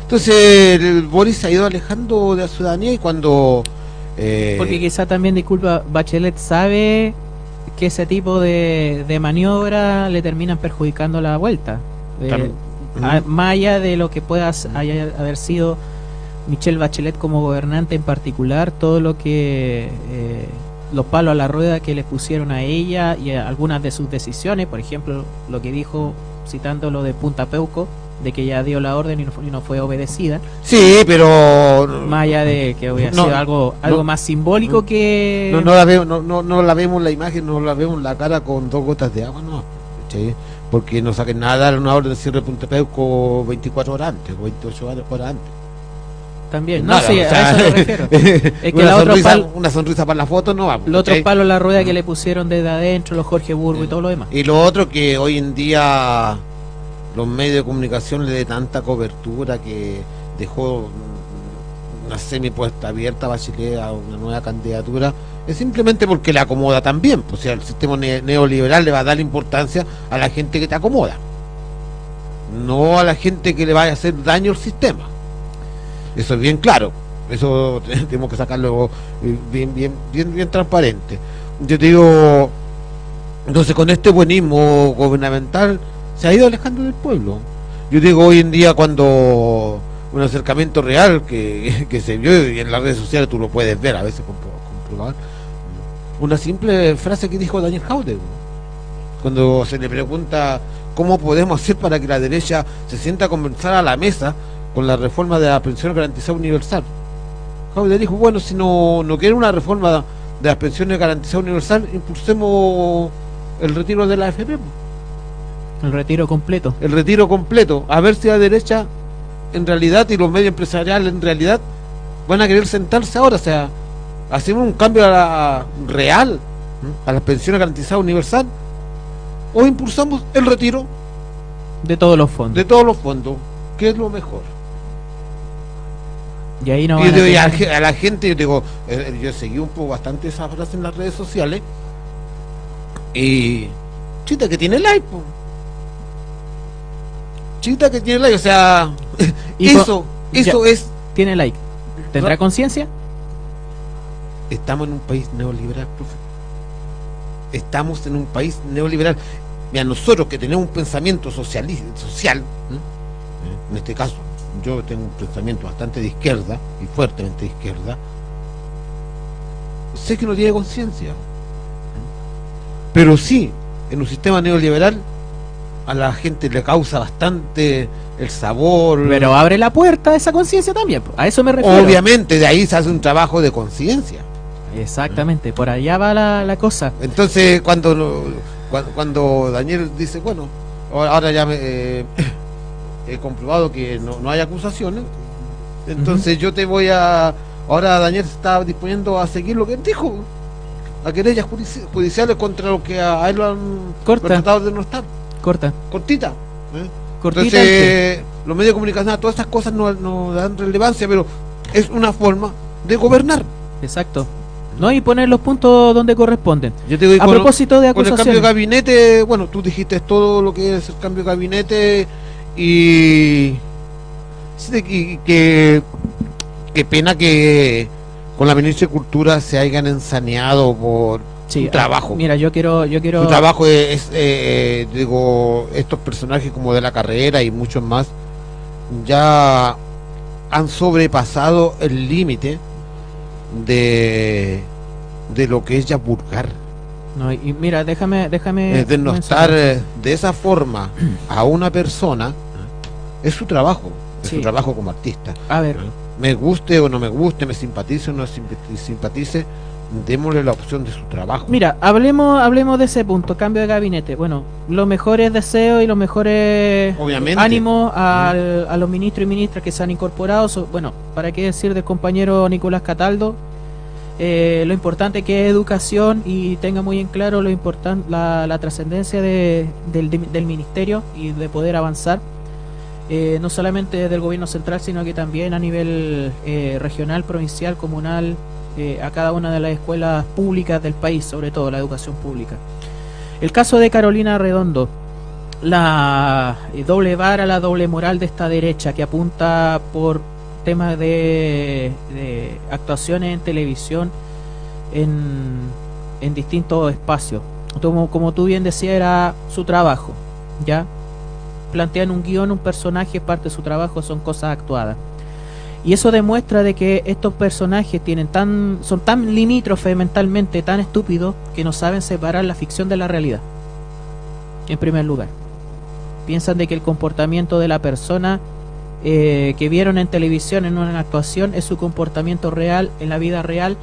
Entonces el Boris se ha ido alejando de la ciudadanía y cuando... eh, Porque quizá también, disculpa, Bachelet sabe que ese tipo de, de maniobra le terminan perjudicando la vuelta. Eh, más allá de lo que pueda haya- haber sido Michelle Bachelet como gobernante en particular, todo lo que eh, los palos a la rueda que le pusieron a ella y a algunas de sus decisiones, por ejemplo, lo que dijo citando lo de Punta Peuco, de que ya dio la orden y no, fue- y no fue obedecida, Sí, pero... más allá de que hubiera No, sido algo, algo no, más simbólico que... No, no la veo, no, no, no la vemos la imagen, no la vemos la cara con dos gotas de agua, no. ¿cachai? Porque no saquen nada una orden de cierre de Punta Peuco 24 horas antes, o 28 horas antes. También, no, Nada, sí, o sea, a eso me refiero. que una, la sonrisa, pal- una sonrisa para la foto no va. Los otros palos la rueda que le pusieron desde adentro, los Jorge Burgo y todo lo demás. Y lo otro que hoy en día los medios de comunicación le de tanta cobertura que dejó una semi puesta abierta a a una nueva candidatura, es simplemente porque le acomoda también. O sea, el sistema ne- neoliberal le va a dar importancia a la gente que te acomoda, no a la gente que le vaya a hacer daño al sistema. Eso es bien claro. Eso tenemos que sacarlo eh, bien, bien, bien, bien transparente. Yo te digo, entonces con este buenismo gubernamental se ha ido alejando del pueblo. Yo digo hoy en día cuando un acercamiento real que, que se vio y en las redes sociales tú lo puedes ver a veces compro- comprobar una simple frase que dijo Daniel Jaude cuando se le pregunta cómo podemos hacer para que la derecha se sienta a conversar a la mesa con la reforma de la pensión garantizada universal. Jaude dijo, bueno, si no, no quieren una reforma de las pensiones garantizadas universal, impulsemos el retiro de la AFP, El retiro completo. el retiro completo, a ver si la derecha en realidad y los medios empresariales en realidad van a querer sentarse ahora, o sea, hacemos un cambio a la real a las pensiones garantizadas universal o impulsamos el retiro De todos los fondos. de todos los fondos, que es lo mejor. Y ahí no Y yo digo, y a, tener- a la gente, yo digo, eh, yo seguí un poco bastante esa frase en las redes sociales. Y. Chita que tiene like, po. Chita que tiene like, o sea. Y eso, eso es. tiene like. ¿Tendrá No. conciencia? Estamos en un país neoliberal, profe. Estamos en un país neoliberal. Mira, nosotros que tenemos un pensamiento socialista, social, ¿eh? en este caso, yo tengo un pensamiento bastante de izquierda y fuertemente de izquierda, sé que no tiene conciencia. Pero sí, en un sistema neoliberal a la gente le causa bastante el sabor. Pero abre la puerta a esa conciencia también. A eso me refiero. Obviamente, de ahí se hace un trabajo de conciencia. Exactamente, por allá va la, la cosa. Entonces, cuando, cuando, cuando Daniel dice, bueno, ahora ya me, eh, he comprobado que no, no hay acusaciones, entonces yo te voy a... Ahora Daniel se está disponiendo a seguir lo que él dijo, a querellas judici- judiciales contra lo que a, a él lo han Corta. tratado de no estar. Corta. Cortita. ¿eh? Cortita. Entonces, los medios de comunicación, todas estas cosas no, no dan relevancia, pero es una forma de gobernar. Exacto. ¿No? Y poner los puntos donde corresponden. Yo te digo, A con- propósito de con el cambio de acusaciones. gabinete, bueno, tú dijiste todo lo que es el cambio de gabinete y que, que qué pena que con la ministra de Cultura se hayan ensaneado por Sí, su trabajo. Mira, yo quiero, yo quiero. Su trabajo es, es, eh, eh, digo, estos personajes como de la carrera y muchos más ya han sobrepasado el límite de de lo que es ya vulgar. No, y mira, déjame, déjame. Eh, denostar eh, de esa forma a una persona es su trabajo, es Sí. su trabajo como artista. A ver, Me guste o no me guste, me simpatice o no simp- simpatice, démosle la opción de su trabajo. mira, hablemos, hablemos de ese punto, cambio de gabinete. Bueno, los mejores deseos y los mejores Obviamente. ánimos al- a los ministros y ministras que se han incorporado. So- bueno, para qué decir del compañero Nicolás Cataldo, eh, lo importante que es educación y tenga muy en claro lo importante la, la trascendencia de- del, del ministerio y de poder avanzar. eh, no solamente del gobierno central, sino que también a nivel eh, regional, provincial, comunal, eh, a cada una de las escuelas públicas del país, sobre todo la educación pública. El caso de Carolina Redondo, la eh, doble vara, la doble moral de esta derecha que apunta por temas de, actuaciones en televisión en, distintos espacios. Como, como tú bien decías, era su trabajo, ¿ya? Plantean un guion, un personaje, parte de su trabajo son cosas actuadas. Y eso demuestra de que estos personajes tienen tan, son tan limítrofes mentalmente, tan estúpidos, que no saben separar la ficción de la realidad. En primer lugar. Piensan de que el comportamiento de la persona eh, que vieron en televisión en una actuación es su comportamiento real, en la vida real,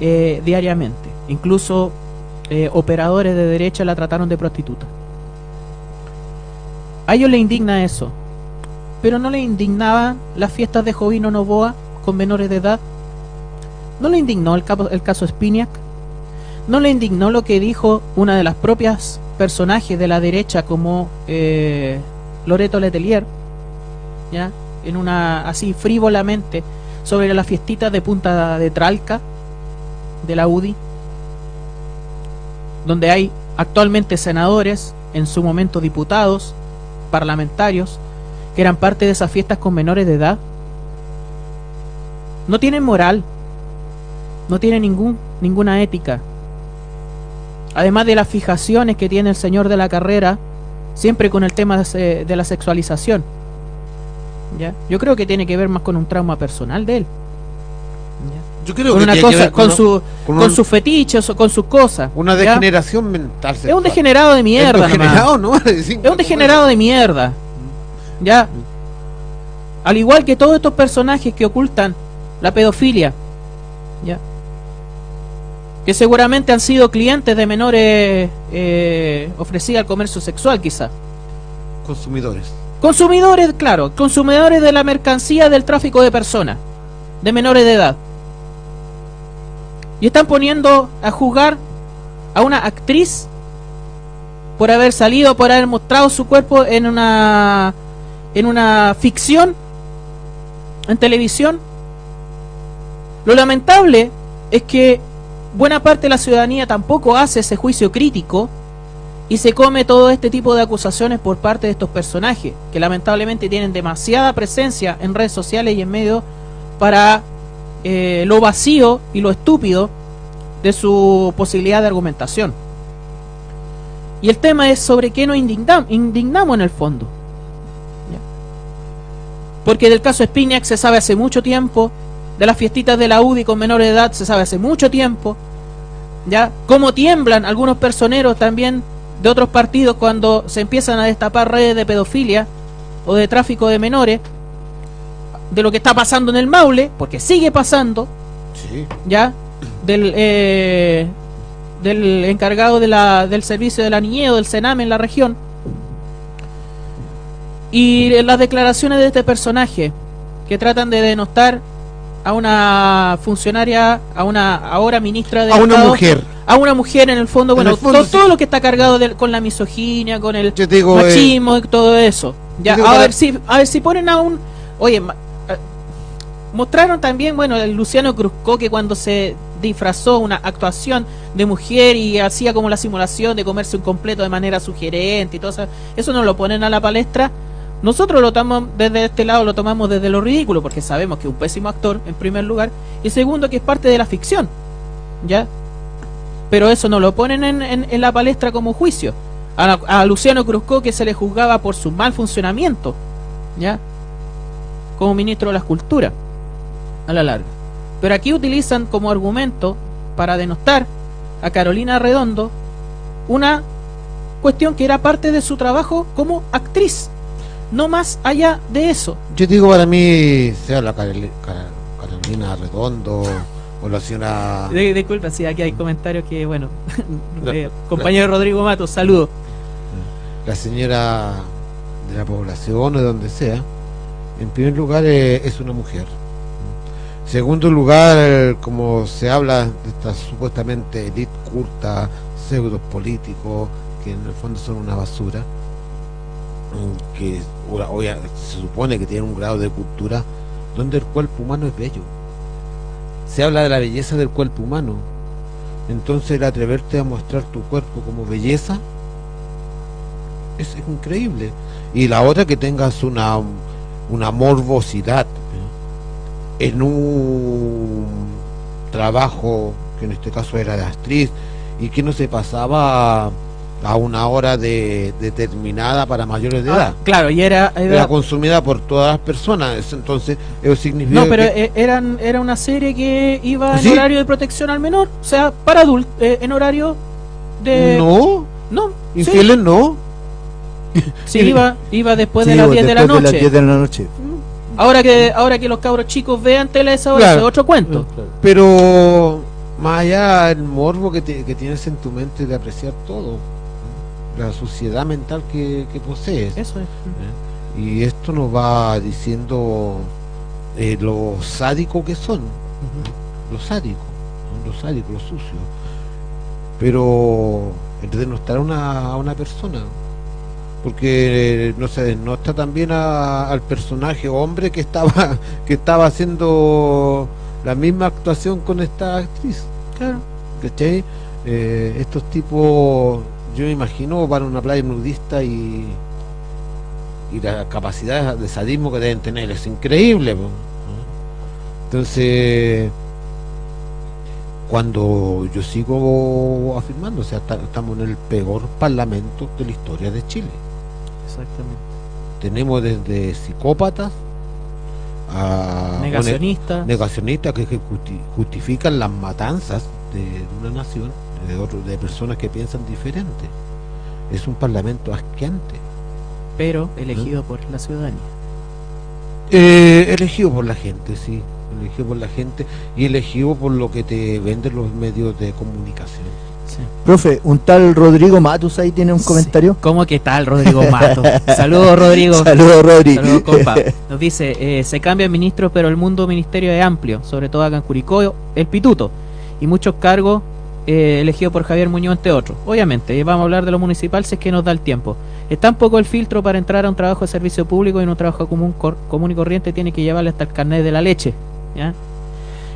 eh, diariamente. Incluso eh, operadores de derecha la trataron de prostituta. A ellos les indigna eso. Pero no les indignaban las fiestas de Jovino Novoa con menores de edad. ¿No le indignó el, capo- el caso Spiniak? ¿No le indignó lo que dijo una de las propias personajes de la derecha como eh, Loreto Letelier? ¿Ya? En una así frívolamente sobre las fiestitas de Punta de Tralca de la UDI, donde hay actualmente senadores, en su momento diputados, parlamentarios, que eran parte de esas fiestas con menores de edad. No tienen moral, no tienen ningún, ninguna ética. Además de las fijaciones que tiene el señor de la carrera, siempre con el tema de, la sexualización. ¿Ya? Yo creo que tiene que ver más con un trauma personal de él. ¿ya? Yo creo Con que una tiene que cosa, ver con, su, con con un- sus fetiches, o con sus cosas. una ¿ya? degeneración mental. Es un degenerado de mierda. degenerado, ¿no? Es un degenerado de mierda. Ya. Al igual que todos estos personajes que ocultan la pedofilia. Ya. Que seguramente han sido clientes de menores eh, ofrecidos al comercio sexual, quizá. Consumidores. Consumidores, claro, consumidores de la mercancía del tráfico de personas, de menores de edad. Y están poniendo a juzgar a una actriz por haber salido, por haber mostrado su cuerpo en una en una ficción en televisión Lo lamentable es que buena parte de la ciudadanía tampoco hace ese juicio crítico y se come todo este tipo de acusaciones por parte de estos personajes, que lamentablemente tienen demasiada presencia en redes sociales y en medios para eh, lo vacío y lo estúpido de su posibilidad de argumentación. Y el tema es sobre qué nos indignam- indignamos en el fondo. Porque del caso Spinac se sabe hace mucho tiempo, de las fiestitas de la UDI con menores de edad se sabe hace mucho tiempo, ¿ya? Cómo tiemblan algunos personeros también de otros partidos cuando se empiezan a destapar redes de pedofilia o de tráfico de menores, de lo que está pasando en el Maule, porque sigue pasando, Sí. ya del eh, del encargado de la, del servicio de la niñez o del Sename en la región y las declaraciones de este personaje que tratan de denostar a una funcionaria a una ahora ministra de A una mujer. a una mujer en el fondo En bueno el fondo, to- sí. todo lo que está cargado del- con la misoginia con el eh, machismo y todo eso ya a para- ver si a ver si ponen a un oye ma- eh, mostraron también bueno el Luciano Cruzco que cuando se disfrazó una actuación de mujer y hacía como la simulación de comerse un completo de manera sugerente y todo eso eso no lo ponen a la palestra nosotros lo tomamos desde este lado lo tomamos desde lo ridículo porque sabemos que es un pésimo actor en primer lugar y segundo que es parte de la ficción ya pero eso no lo ponen en, la palestra como juicio. A, a Luciano Cruzco que se le juzgaba por su mal funcionamiento, ¿ya? Como ministro de la Escultura, a la larga. Pero aquí utilizan como argumento para denostar a Carolina Redondo una cuestión que era parte de su trabajo como actriz, no más allá de eso. Yo digo para mí, sea la Caroli- Car- Carolina Redondo o la señora. Disculpa, sí, aquí hay comentarios que, bueno, La- eh, compañero Rodrigo Matos, saludo. la señora de la población o de donde sea, en primer lugar eh, es una mujer. Segundo lugar, como se habla de estas supuestamente elite curta, pseudos políticos, que en el fondo son una basura, que se supone que tienen un grado de cultura donde el cuerpo humano es bello. Se habla de la belleza del cuerpo humano. Entonces el atreverte a mostrar tu cuerpo como belleza es, es increíble. Y la otra que tengas una, una morbosidad ¿eh? en un trabajo que en este caso era de actriz y que no se pasaba a una hora de, determinada para mayores de Ah, edad. claro, y era, era- Era consumida por todas las personas. Entonces, eso significa No, pero que- eh, eran, era una serie que iba en ¿Sí? horario de protección al menor, o sea, para adultos, en horario de... no, no, sí, infieles no. sí, iba, iba después de las pues, 10 de la después noche. las 10 de la noche. Ahora que ahora que los cabros chicos vean tele a esa hora, Claro. es otro cuento. Pero más allá el morbo que, te- que tienes en tu mente de apreciar todo, la suciedad mental que, que posees. Eso es. Y esto nos va diciendo eh, lo sádico que son, lo sádico, ¿no? lo sádico, lo sucio. Pero el denostar a una, a una persona, porque eh, no se denota también a- al personaje hombre que estaba que estaba haciendo la misma actuación con esta actriz. Claro. ¿Cachai? Eh, estos tipos, yo me imagino, van a una playa nudista y, y la capacidad de sadismo que deben tener es increíble. po. Entonces, cuando yo sigo afirmando, o sea, ta- estamos en el peor parlamento de la historia de Chile. Exactamente. Tenemos desde psicópatas a Negacionista. negacionistas que que justi- justifican las matanzas de una nación, de, otro- de personas que piensan diferente. Es un parlamento asqueante, pero elegido por la ciudadanía. Eh, elegido por la gente, sí, elegido por la gente y elegido por lo que te venden los medios de comunicación. Sí. Profe, un tal Rodrigo Matus ahí tiene un comentario. ¿Cómo que tal, Rodrigo Mato? Saludos, Rodrigo. Saludos, Rodri. Saludos, compa. Nos dice, eh, se cambian ministros, pero el mundo ministerio es amplio, sobre todo acá en Curicó, el pituto, y muchos cargos eh, elegidos por Javier Muñoz, entre otros. Obviamente, eh, vamos a hablar de lo municipal si es que nos da el tiempo. Es tan poco el filtro para entrar a un trabajo de servicio público y en un trabajo común, cor- común y corriente tiene que llevarle hasta el carnet de la leche. ¿ya?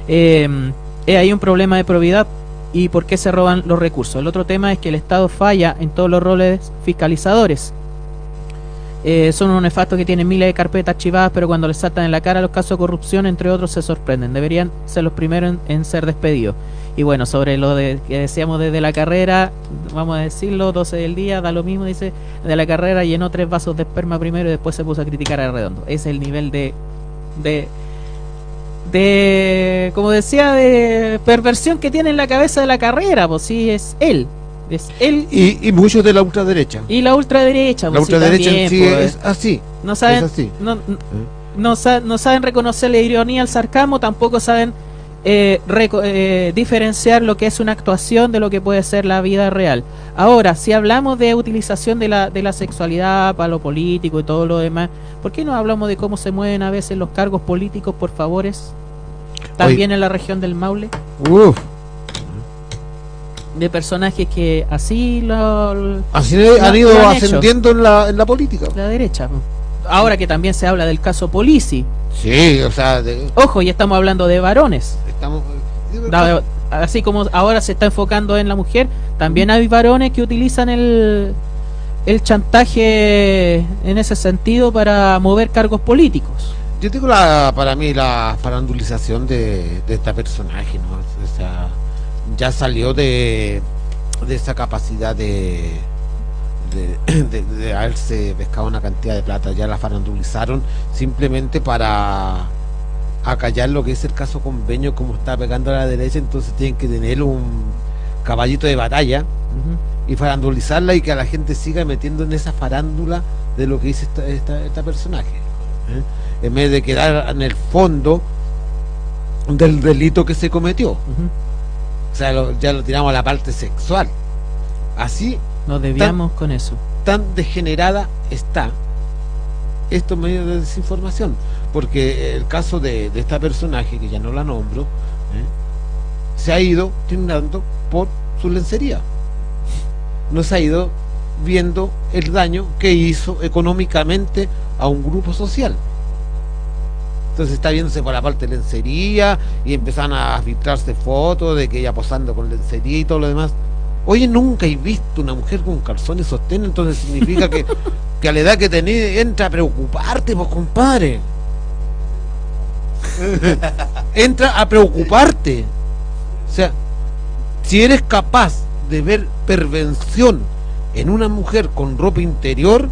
Hay un problema de probidad y por qué se roban los recursos. El otro tema es que el Estado falla en todos los roles fiscalizadores. Eh, son unos nefastos que tienen miles de carpetas archivadas, pero cuando les saltan en la cara los casos de corrupción, entre otros, se sorprenden. Deberían ser los primeros en ser despedidos. Y bueno, sobre lo de, que decíamos desde la carrera, vamos a decirlo, 12 del día, da lo mismo, dice, de la carrera llenó tres vasos de esperma primero y después se puso a criticar a Redondo. Ese es el nivel de, de, de, como decía, de perversión que tiene en la cabeza de la carrera, pues sí, es él. Es él Y, y muchos de la ultraderecha. y la ultraderecha. La pues, sí, ultraderecha en sí pues. es así. No saben, así. no, no- no sa- no saben reconocer la ironía, el sarcasmo, tampoco saben eh, eh, diferenciar lo que es una actuación de lo que puede ser la vida real. Ahora, si hablamos de utilización de la, de la sexualidad para lo político y todo lo demás, ¿por qué no hablamos de cómo se mueven a veces los cargos políticos por favores? También en la región del Maule, Uf, de personajes que así lo, así Lo- han ido ascendiendo en la, en la política. la derecha. Ahora que también se habla del caso Polisi. Sí, o sea, de- Ojo, y estamos hablando de varones. estamos. Da- así como ahora se está enfocando en la mujer, también hay varones que utilizan el, el chantaje en ese sentido para mover cargos políticos. Yo tengo la, para mí la farandulización de, de este personaje, ¿no? O sea, ya salió de, de esa capacidad de, de, de, de haberse pescado una cantidad de plata, ya la farandulizaron simplemente para acallar lo que es el caso convenio, como está pegando a la derecha, entonces tienen que tener un caballito de batalla y farandulizarla y que a la gente siga metiendo en esa farándula de lo que dice esta, esta, esta personaje. ¿eh? En vez de quedar en el fondo del delito que se cometió. O sea, lo- ya lo tiramos a la parte sexual. Así Nos desviamos con eso. tan degenerada está estos medios de desinformación. Porque el caso de, de esta personaje, que ya no la nombro, ¿eh? se ha ido tildando por su lencería. No se ha ido viendo el daño que hizo económicamente a un grupo social. Entonces está viéndose por la parte de lencería y empiezan a filtrarse fotos de que ella posando con lencería y todo lo demás. Oye, nunca he visto una mujer con calzones sostén, entonces significa que, que a la edad que tenés entra a preocuparte, pues compadre. entra a preocuparte. O sea, si eres capaz de ver pervención en una mujer con ropa interior,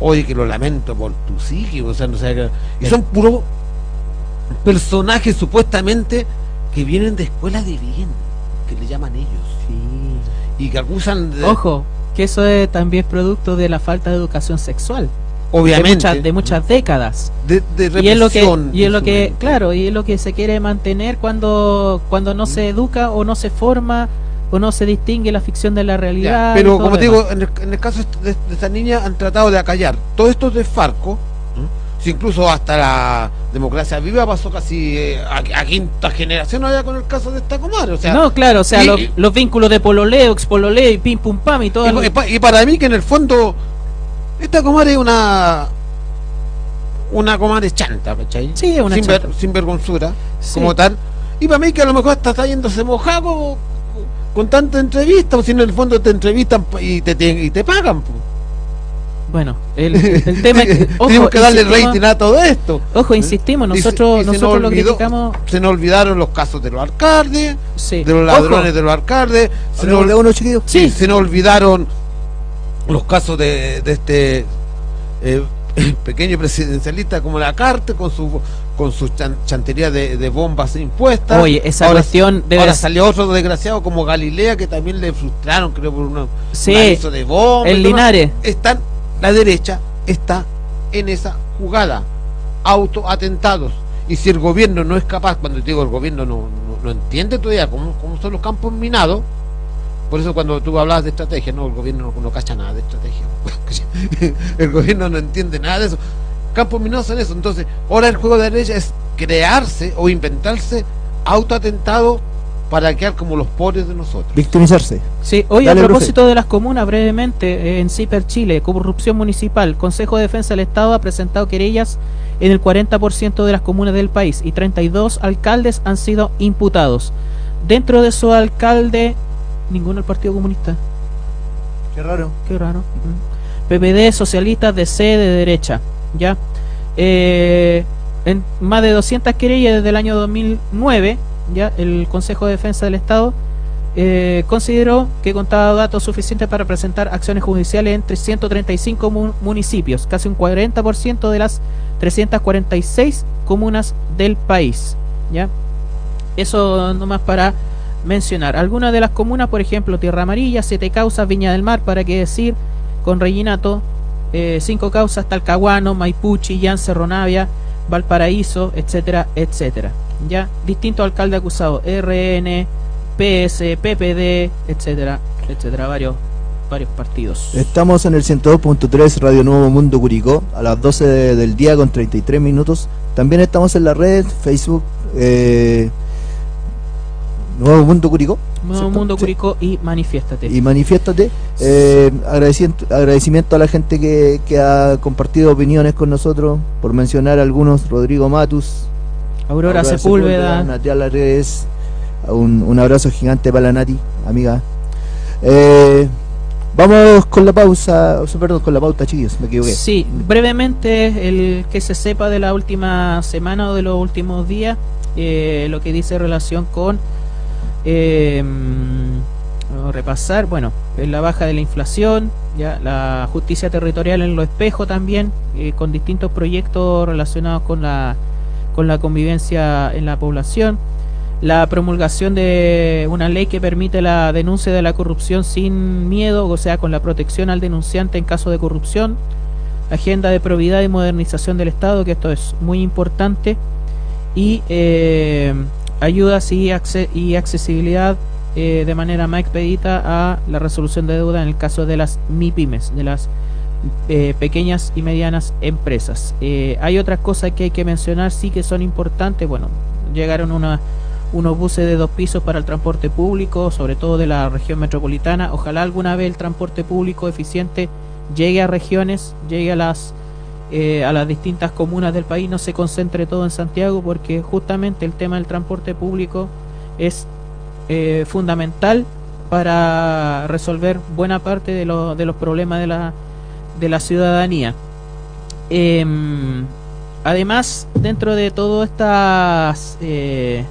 oye, que lo lamento por tu psique, o sea, no sé, y son puros personajes supuestamente que vienen de escuela de bien, que le llaman ellos, y que acusan de, Ojo, que eso es también producto de la falta de educación sexual. De obviamente, muchas, de muchas décadas. de, de Y es lo que, y es lo que, claro, y es lo que se quiere mantener cuando, cuando no se educa o no se forma o no se distingue la ficción de la realidad. pero como te digo, en el, en el caso de, de esta niña han tratado de acallar todo esto de Farco. Si incluso hasta la democracia viva pasó casi eh, a, a quinta generación allá con el caso de esta comadre, o sea, no, claro, o sea, y- los, los vínculos de pololeo, expololeo y pim pum pam y todo. y, lo- para mí que en el fondo esta comadre es una una comadre chanta, ¿cachai? Sí, una sin, chanta. sin vergonzura, Sí. como tal. Y para mí que a lo mejor hasta está yéndose mojado con tanta entrevista, o si en el fondo te entrevistan y te, te- y te pagan. po. Bueno, el, el tema es que, ojo, Tenemos que darle rating a todo esto. Ojo, insistimos, Y se- nosotros, se nos nosotros lo olvidó- criticamos. Se nos olvidaron los casos de los alcaldes, Sí. de los Ojo, ladrones de los alcaldes, se nos, de uno, sí, se nos olvidaron los casos de, de este eh, pequeño presidencialista como la Carte con su con su chan- chantería de, de bombas impuestas. Oye, esa ahora, cuestión debe ahora salió otro desgraciado como Galilea que también le frustraron, creo, por una, Sí, un aviso de bombas. el. Linares. Están, la derecha está en esa jugada, autoatentados. Y si el gobierno no es capaz, cuando digo el gobierno no, no, no entiende todavía cómo, cómo son los campos minados, por eso cuando tú hablabas de estrategia, no, el gobierno no, no cacha nada de estrategia. el gobierno no entiende nada de eso. Campos minados son eso. Entonces, ahora el juego de la derecha es crearse o inventarse autoatentados para quedar como los pobres de nosotros. Victimizarse. Sí, hoy Dale, a profe. propósito de las comunas, brevemente, eh, en CIPER Chile, corrupción municipal, Consejo de Defensa del Estado ha presentado querellas en el 40% de las comunas del país y 32 alcaldes han sido imputados. Dentro de su alcalde, ninguno del Partido Comunista. Qué raro. Qué raro. PPD, socialistas de C, de derecha. ¿Ya? Eh, en más de 200 querellas desde el año 2009, ¿ya? El Consejo de Defensa del Estado eh, consideró que contaba datos suficientes para presentar acciones judiciales en 335 mu- municipios, casi un 40% de las 346 comunas del país. ¿Ya? Eso nomás para mencionar. Algunas de las comunas, por ejemplo, Tierra Amarilla, Siete Causas, Viña del Mar, para qué decir, con Reginato, eh, Cinco Causas, Talcahuano, Maipú, Chillán, Cerro Navia, Valparaíso, etcétera, etcétera. Ya, distintos alcaldes acusados, RN, PS, PPD, etcétera, etcétera, varios, varios partidos. Estamos en el 102.3 Radio Nuevo Mundo Curicó a las 12 de- del día con 33 minutos. También estamos en la red, Facebook, eh, Nuevo Mundo Curicó. Nuevo ¿cierto? Mundo Sí. Curicó y manifiéstate. Y manifiéstate. Eh, agradecimiento, agradecimiento a la gente que, que ha compartido opiniones con nosotros, por mencionar algunos, Rodrigo Matus, Aurora, Aurora Sepúlveda, Redes, un, un abrazo gigante para la Nati, amiga. Eh, vamos con la pausa, perdón, con la pauta, chicos, me equivoqué. Sí, brevemente, el que se sepa de la última semana o de los últimos días, eh, lo que dice relación con a repasar, bueno, en la baja de la inflación, ya la justicia territorial en lo espejo también, eh, con distintos proyectos relacionados con la con la convivencia en la población, la promulgación de una ley que permite la denuncia de la corrupción sin miedo, o sea, con la protección al denunciante en caso de corrupción, agenda de probidad y modernización del Estado, que esto es muy importante, y eh, ayudas y, acce- y accesibilidad eh, de manera más expedita a la resolución de deuda en el caso de las MIPIMES, de las eh, pequeñas y medianas empresas. Eh, hay otras cosas que hay que mencionar, sí que son importantes. Bueno, llegaron una, unos buses de dos pisos para el transporte público, sobre todo de la región metropolitana. Ojalá alguna vez el transporte público eficiente llegue a regiones, llegue a las eh, a las distintas comunas del país, no se concentre todo en Santiago, porque justamente el tema del transporte público es eh, fundamental para resolver buena parte de, lo- de los problemas de la, de la ciudadanía. Em, además, dentro de todas estas eh,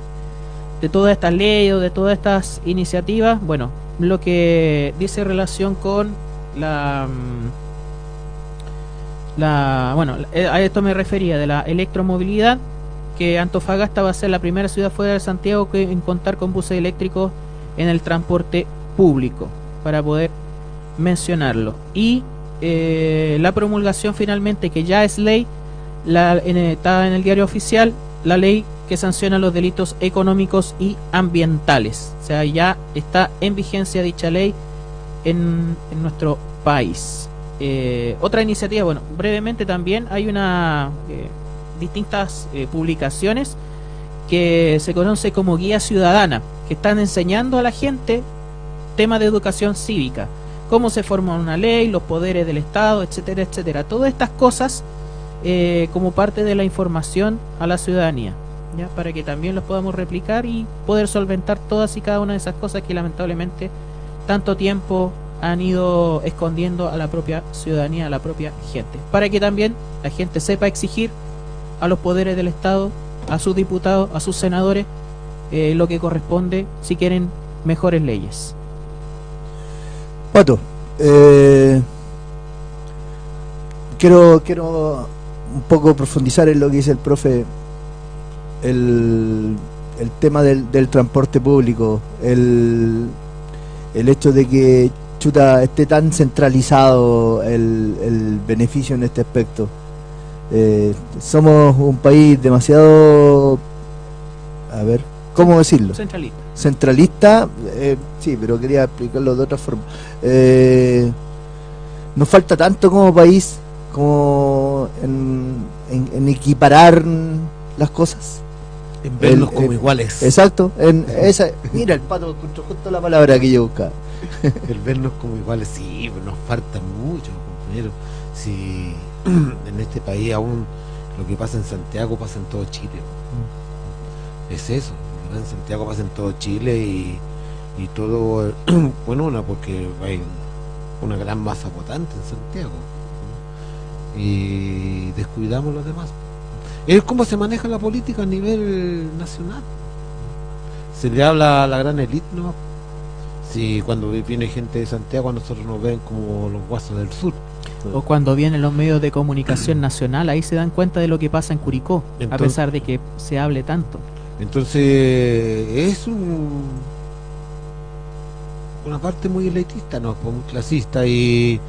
de todas estas leyes o de todas estas iniciativas, bueno, lo que dice relación con la mm, la bueno, eh, a esto me refería de la electromovilidad que Antofagasta va a ser la primera ciudad fuera de Santiago que en contar con buses eléctricos en el transporte público para poder mencionarlo. Y eh, la promulgación finalmente que ya es ley la, está en el diario oficial la ley que sanciona los delitos económicos y ambientales. O sea ya está en vigencia dicha ley en nuestro país Eh, otra iniciativa bueno brevemente también hay una eh, distintas eh, publicaciones que se conoce como guía ciudadana que están enseñando a la gente temas de educación cívica cómo se forma una ley, los poderes del Estado, etcétera, etcétera. Todas estas cosas eh, como parte de la información a la ciudadanía, ¿ya? para que también los podamos replicar y poder solventar todas y cada una de esas cosas que lamentablemente tanto tiempo han ido escondiendo a la propia ciudadanía, a la propia gente, para que también la gente sepa exigir a los poderes del Estado, a sus diputados, a sus senadores, eh, lo que corresponde si quieren mejores leyes. Pato, eh, quiero, quiero un poco profundizar en lo que dice el profe, el, el tema del, del transporte público, el, el hecho de que chuta esté tan centralizado el, el beneficio en este aspecto. Eh, somos un país demasiado, a ver, ¿cómo decirlo? Centralista. centralista, eh, sí, pero quería explicarlo de otra forma. Eh, nos falta tanto como país, como en, en- en equiparar las cosas. En vernos El- como el- iguales. Exacto, en esa, mira el pato encontró justo la palabra que yo buscaba. El vernos como iguales, sí, nos falta mucho, compañero. Si en este país aún lo que pasa en Santiago pasa en todo Chile. Es eso, lo que pasa en Santiago pasa en todo Chile y, y todo, bueno, una porque hay una gran masa votante en Santiago. Y descuidamos los demás. Es como se maneja la política a nivel nacional. Se le habla a la gran élite, ¿no? Si cuando viene gente de Santiago nosotros nos ven como los guasos del sur. O cuando vienen los medios de comunicación nacional, ahí se dan cuenta de lo que pasa en Curicó, a pesar de que se hable tanto. Entonces es un, una parte muy elitista, ¿no? Pues, muy clasista y,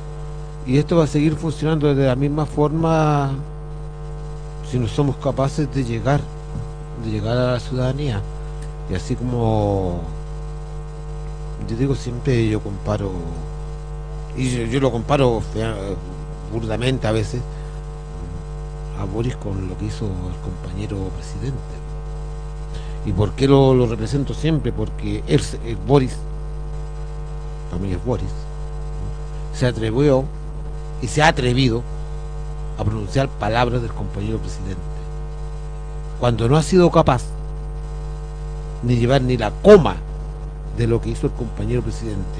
y esto va a seguir funcionando de la misma forma si no somos capaces de llegar, de llegar a la ciudadanía. Y así como yo digo siempre yo comparo y yo, lo comparo fea- burdamente a veces a Boris con lo que hizo el compañero presidente. ¿Y por qué lo, lo represento siempre? Porque él, eh, Boris, para es Boris, se atrevió y se ha atrevido a pronunciar palabras del compañero presidente. Cuando no ha sido capaz ni llevar ni la coma de lo que hizo el compañero presidente.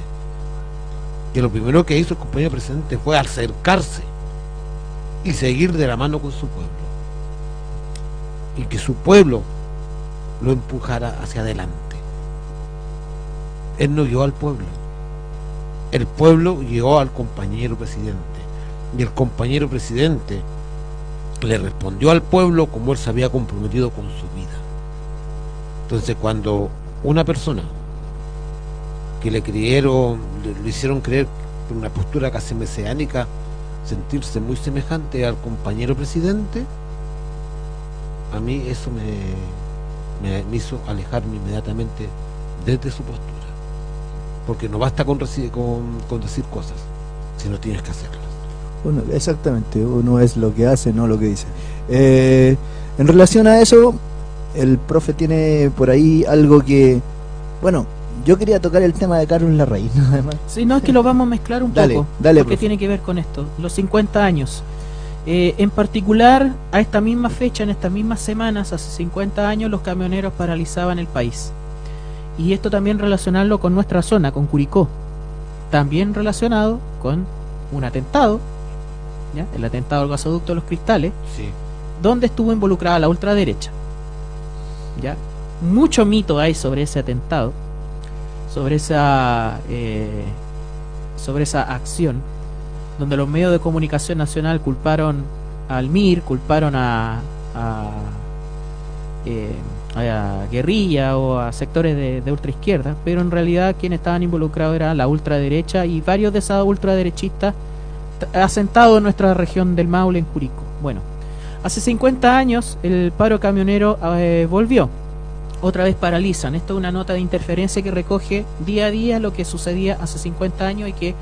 Que lo primero que hizo el compañero presidente fue acercarse y seguir de la mano con su pueblo. Y que su pueblo lo empujara hacia adelante. Él no guió al pueblo. El pueblo guió al compañero presidente. Y el compañero presidente le respondió al pueblo como él se había comprometido con su vida. Entonces cuando una persona que le creyeron, le, hicieron creer por una postura casi mesiánica, sentirse muy semejante al compañero presidente, a mí eso me, me, hizo alejarme inmediatamente desde su postura. Porque no basta con, con, con decir cosas, sino tienes que hacerlas. Bueno, exactamente, uno es lo que hace, no lo que dice. Eh, en relación a eso, el profe tiene por ahí algo que, bueno, yo quería tocar el tema de Carlos Larraín, nada más. Sí, no, es que lo vamos a mezclar un Dale, poco. dale, porque profe. tiene que ver con esto. Los 50 años. Eh, en particular, a esta misma fecha, en estas mismas semanas, hace 50 años, los camioneros paralizaban el país. Y esto también relacionarlo con nuestra zona, con Curicó. También relacionado con un atentado, ¿ya? el atentado al gasoducto de los cristales, Sí. donde estuvo involucrada la ultraderecha. ¿Ya? Mucho mito hay sobre ese atentado, sobre esa, eh, sobre esa acción, donde los medios de comunicación nacional culparon al MIR, culparon a, a, eh, guerrilla o a sectores de, de ultraizquierda, pero en realidad quienes estaban involucrados era la ultraderecha y varios de esas ultraderechistas asentados en nuestra región del Maule, en Curicó. Bueno, Hace 50 años el paro camionero eh, volvió. Otra vez paralizan. Esto es una nota de interferencia que recoge día a día lo que sucedía hace 50 años y que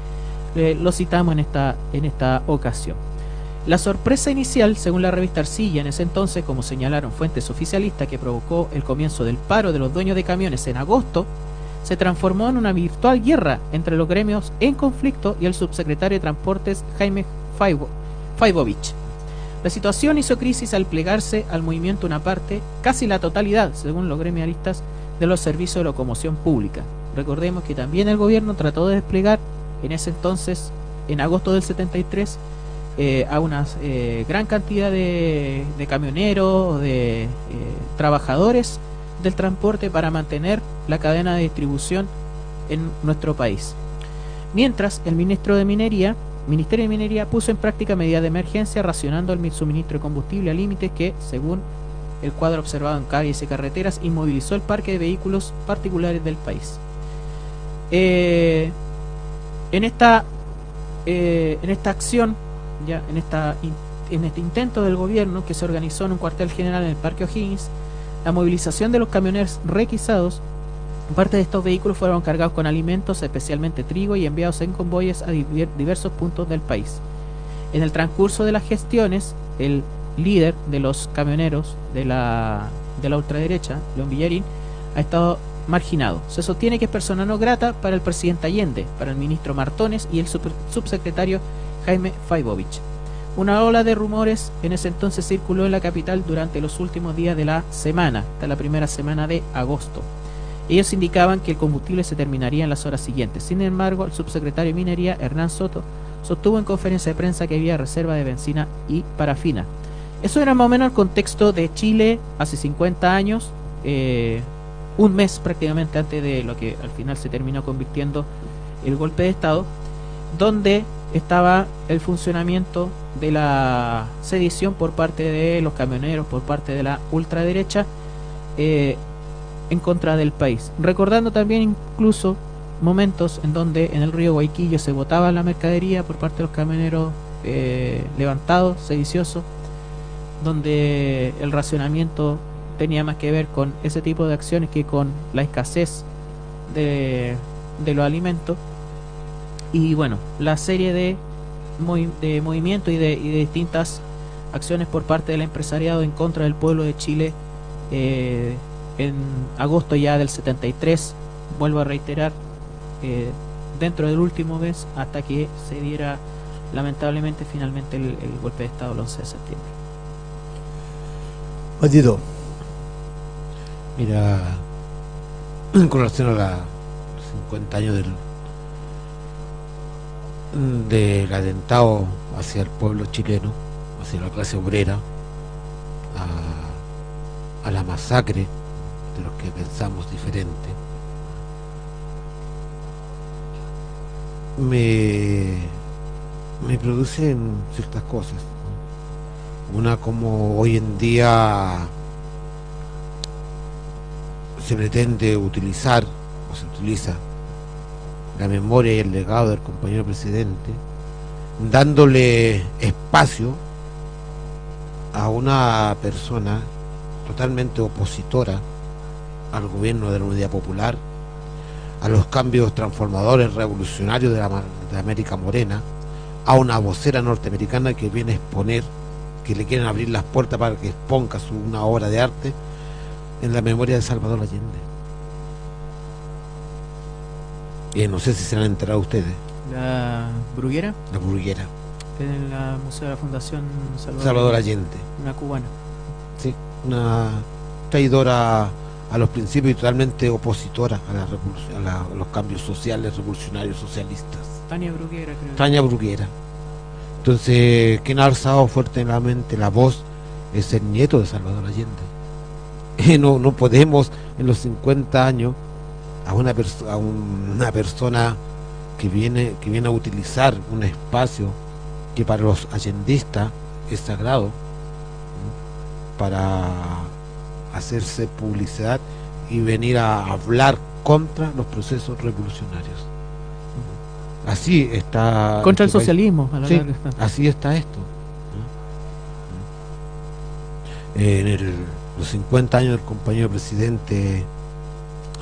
eh, lo citamos en esta, en esta ocasión. La sorpresa inicial, según la revista Arcilla, en ese entonces, como señalaron fuentes oficialistas, que provocó el comienzo del paro de los dueños de camiones en agosto, se transformó en una virtual guerra entre los gremios en conflicto y el subsecretario de Transportes Jaime Faibo- Faibovich. La situación hizo crisis al plegarse al movimiento una parte, casi la totalidad, según los gremialistas, de los servicios de locomoción pública. Recordemos que también el gobierno trató de desplegar en ese entonces, en agosto del 73, eh, a una eh, gran cantidad de, camioneros, de eh, trabajadores del transporte para mantener la cadena de distribución en nuestro país. Mientras el ministro de Minería, Ministerio de Minería puso en práctica medidas de emergencia racionando el suministro de combustible a límites que, según el cuadro observado en calles y carreteras, inmovilizó el parque de vehículos particulares del país. Eh, en esta eh, en esta acción, ya en esta en este intento del gobierno que se organizó en un cuartel general en el Parque O'Higgins, la movilización de los camioneros requisados Parte de estos vehículos fueron cargados con alimentos, especialmente trigo, y enviados en convoyes a diver- diversos puntos del país. En el transcurso de las gestiones, el líder de los camioneros de la, de la ultraderecha, León Villarín, ha estado marginado. Se sostiene que es persona no grata para el presidente Allende, para el ministro Martones y el subsecretario Jaime Faibovich. Una ola de rumores en ese entonces circuló en la capital durante los últimos días de la semana, hasta la primera semana de agosto. Ellos indicaban que el combustible se terminaría en las horas siguientes. Sin embargo, el subsecretario de Minería, Hernán Soto, sostuvo en conferencia de prensa que había reserva de benzina y parafina. Eso era más o menos el contexto de Chile hace 50 años, eh, un mes prácticamente antes de lo que al final se terminó convirtiendo el golpe de Estado, donde estaba el funcionamiento de la sedición por parte de los camioneros, por parte de la ultraderecha, eh, en contra del país. Recordando también incluso momentos en donde en el río Guayquillo se botaba la mercadería por parte de los camioneros eh, levantados, sediciosos, donde el racionamiento tenía más que ver con ese tipo de acciones que con la escasez de, de los alimentos. Y bueno, la serie de, de movimientos y de, y de distintas acciones por parte del empresariado en contra del pueblo de Chile eh, en agosto ya del 73, vuelvo a reiterar, eh, dentro del último mes hasta que se diera lamentablemente finalmente el, golpe de Estado el 11 de septiembre. Patito, Mira, con relación a los 50 años del del atentado hacia el pueblo chileno, hacia la clase obrera, a, a la masacre de los que pensamos diferente, me, me producen ciertas cosas. Una como hoy en día se pretende utilizar o se utiliza la memoria y el legado del compañero presidente, dándole espacio a una persona totalmente opositora al gobierno de la Unidad Popular, a los cambios transformadores revolucionarios de la, de América Morena, a una vocera norteamericana que viene a exponer, que le quieren abrir las puertas para que exponga su, una obra de arte en la memoria de Salvador Allende. Y no sé si se han enterado ustedes, La Bruguera, la burguera, en el Museo de la Fundación Salvador, Salvador Allende, una cubana. sí, una traidora a los principios y totalmente opositora a, la revolución- a la- a los cambios sociales, revolucionarios, socialistas. Tania Bruguera, creo. Tania Bruguera. Entonces, quien ha alzado fuertemente la voz es el nieto de Salvador Allende. No, no podemos en los 50 años a una, perso- a una persona que viene, que viene a utilizar un espacio que para los allendistas es sagrado para hacerse publicidad y venir a hablar contra los procesos revolucionarios. Así está. Contra el este socialismo, a la Sí, larga. así está esto. En el- los 50 años del compañero presidente,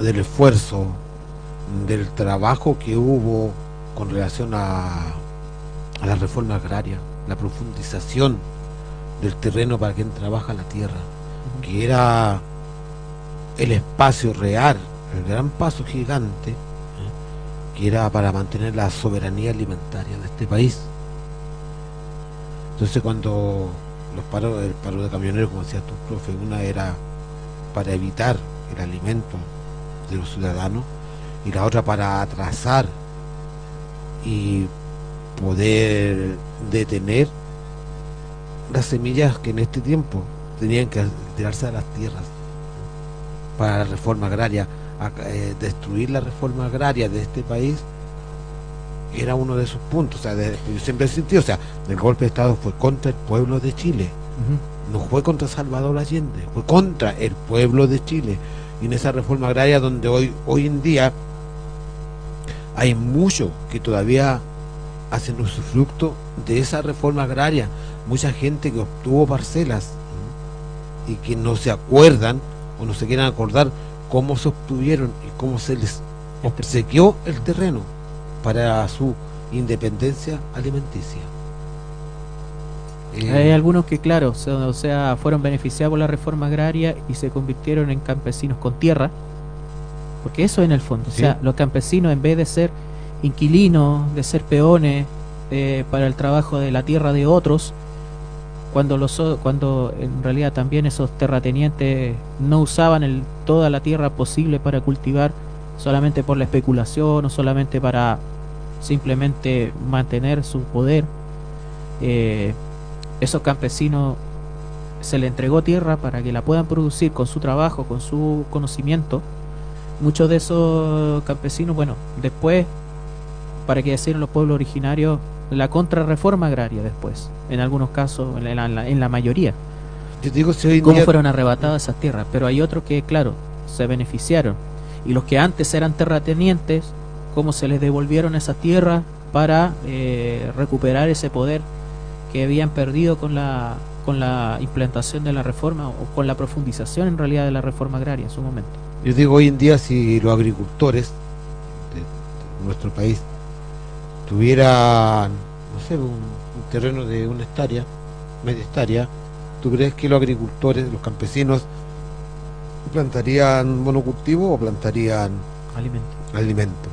del esfuerzo, del trabajo que hubo con relación a, a la reforma agraria, la profundización del terreno para quien trabaja la tierra, que era el espacio real, el gran paso gigante, ¿eh? que era para mantener la soberanía alimentaria de este país. Entonces cuando los paros, el paro de camioneros, como decía tu profe, una era para evitar el alimento de los ciudadanos y la otra para atrasar y poder detener las semillas que en este tiempo tenían que tirarse a las tierras para la reforma agraria, a- eh, destruir la reforma agraria de este país era uno de esos puntos, o sea, de- yo siempre he sentido, o sea, el golpe de Estado fue contra el pueblo de Chile, Ujú. no fue contra Salvador Allende, fue contra el pueblo de Chile. Y en esa reforma agraria donde hoy, hoy en día hay muchos que todavía hacen usufructo de esa reforma agraria, mucha gente que obtuvo parcelas. Y que no se acuerdan o no se quieren acordar cómo se obtuvieron y cómo se les obsequió el terreno para su independencia alimenticia. Eh, Hay algunos que, claro, o sea, fueron beneficiados por la reforma agraria y se convirtieron en campesinos con tierra. Porque eso en el fondo. Sí. O sea, los campesinos, en vez de ser inquilinos, de ser peones eh, para el trabajo de la tierra de otros, cuando, los, cuando en realidad también esos terratenientes no usaban el, toda la tierra posible para cultivar solamente por la especulación o solamente para simplemente mantener su poder. Eh, esos campesinos se le entregó tierra para que la puedan producir con su trabajo, con su conocimiento. Muchos de esos campesinos, bueno, después, para que decir los pueblos originarios, la contrarreforma agraria después, en algunos casos, en la, en la- en la mayoría, yo digo, si cómo día- fueron arrebatadas esas tierras. Pero hay otros que, claro, se beneficiaron. Y los que antes eran terratenientes, cómo se les devolvieron esas tierras para eh, recuperar ese poder que habían perdido con la con la implantación de la reforma o con la profundización en realidad de la reforma agraria en su momento. Yo digo, hoy en día si los agricultores de nuestro país tuvieran, no sé, un, un terreno de una hectárea, media hectárea, ¿tú crees que los agricultores, los campesinos, plantarían monocultivo o plantarían Alimento. alimento?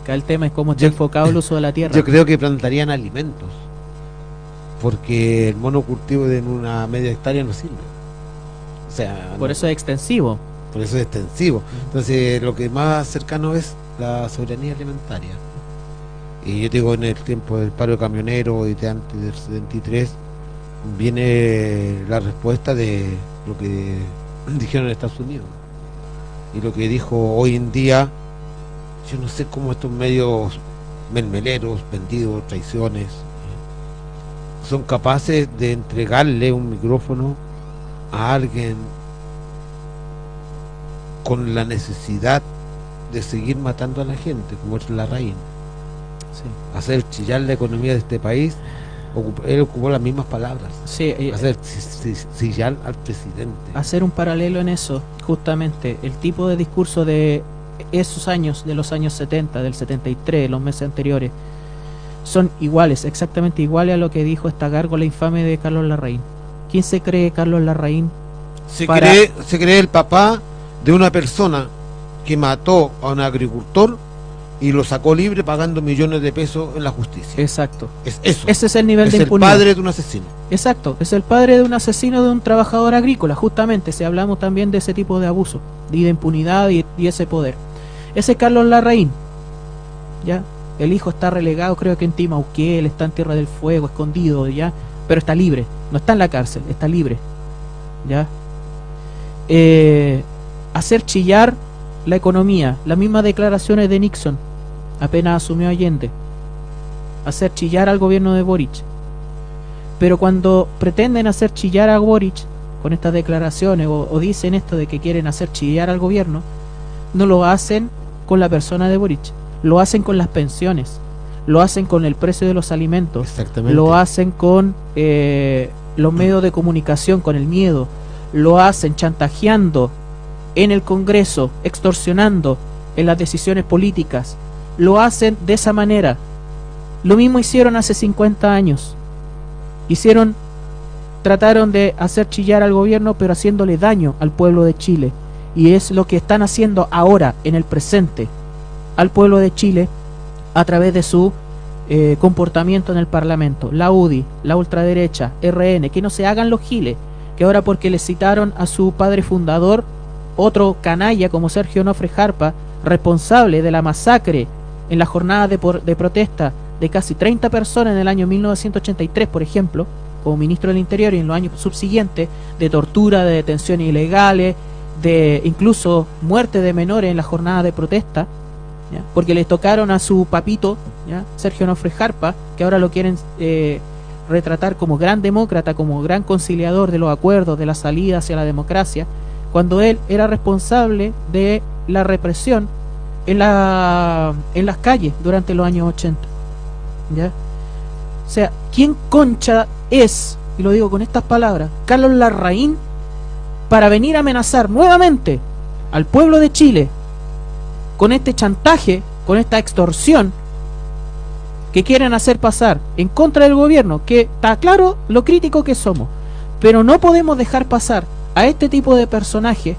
Acá el tema es cómo está Yo- enfocado el uso de la tierra. Yo creo que plantarían alimentos, porque el monocultivo de una media hectárea no sirve. O sea, Por no- eso es extensivo. por eso es extensivo. Entonces, lo que más cercano es la soberanía alimentaria. Y yo digo, en el tiempo del paro camionero y de antes del 73, viene la respuesta de lo que dijeron en Estados Unidos. Y lo que dijo hoy en día, yo no sé cómo estos medios mermeleros, vendidos, traiciones, son capaces de entregarle un micrófono a alguien con la necesidad de seguir matando a la gente, como es la raíz, Sí. hacer chillar la economía de este país, ocup- él ocupó las mismas palabras, Sí, eh, hacer chi- chi- chillar al presidente. hacer un paralelo en eso, justamente, el tipo de discurso de esos años, de los años 70, del 73, los meses anteriores, son iguales, exactamente iguales a lo que dijo esta gárgola infame de Carlos Larraín. ¿Quién se cree Carlos Larraín? Se, para- cree, se cree el papá de una persona que mató a un agricultor y lo sacó libre pagando millones de pesos en la justicia. Exacto. Es eso. Ese es el nivel Es de el impunidad. padre de un asesino. Exacto, es el padre de un asesino de un trabajador agrícola, justamente, si hablamos también de ese tipo de abuso, y de impunidad y, y ese poder. Ese es Carlos Larraín, ¿ya? El hijo está relegado, creo que en Timauquel, está en Tierra del Fuego, escondido, ¿ya? Pero está libre, no está en la cárcel, está libre, ¿ya? Eh, hacer chillar la economía, las mismas declaraciones de Nixon, apenas asumió Allende. Hacer chillar al gobierno de Boric. Pero cuando pretenden hacer chillar a Boric con estas declaraciones o, o dicen esto de que quieren hacer chillar al gobierno, no lo hacen con la persona de Boric, lo hacen con las pensiones, lo hacen con el precio de los alimentos, lo hacen con eh, los medios de comunicación, con el miedo, lo hacen chantajeando en el Congreso, extorsionando en las decisiones políticas, lo hacen de esa manera. Lo mismo hicieron hace 50 años. Hicieron, trataron de hacer chillar al gobierno, pero haciéndole daño al pueblo de Chile. Y es lo que están haciendo ahora, en el presente, al pueblo de Chile, a través de su eh, comportamiento en el Parlamento. La UDI, la ultraderecha, RN, que no se hagan los giles, que ahora porque le citaron a su padre fundador, otro canalla como Sergio Nofre Jarpa, responsable de la masacre en la jornada de, por- de protesta de casi 30 personas en el año 1983, por ejemplo, como ministro del Interior y en los años subsiguientes, de tortura, de detenciones ilegales, de incluso muerte de menores en la jornada de protesta, porque les tocaron a su papito. Sergio Nofre Jarpa, que ahora lo quieren eh, retratar como gran demócrata, como gran conciliador de los acuerdos, de la salida hacia la democracia, cuando él era responsable de la represión en, la, en las calles durante los años 80. ¿ya? O sea, ¿quién concha es, y lo digo con estas palabras, Carlos Larraín, para venir a amenazar nuevamente al pueblo de Chile con este chantaje, con esta extorsión, que quieren hacer pasar en contra del gobierno, que está claro lo crítico que somos, pero no podemos dejar pasar a este tipo de personajes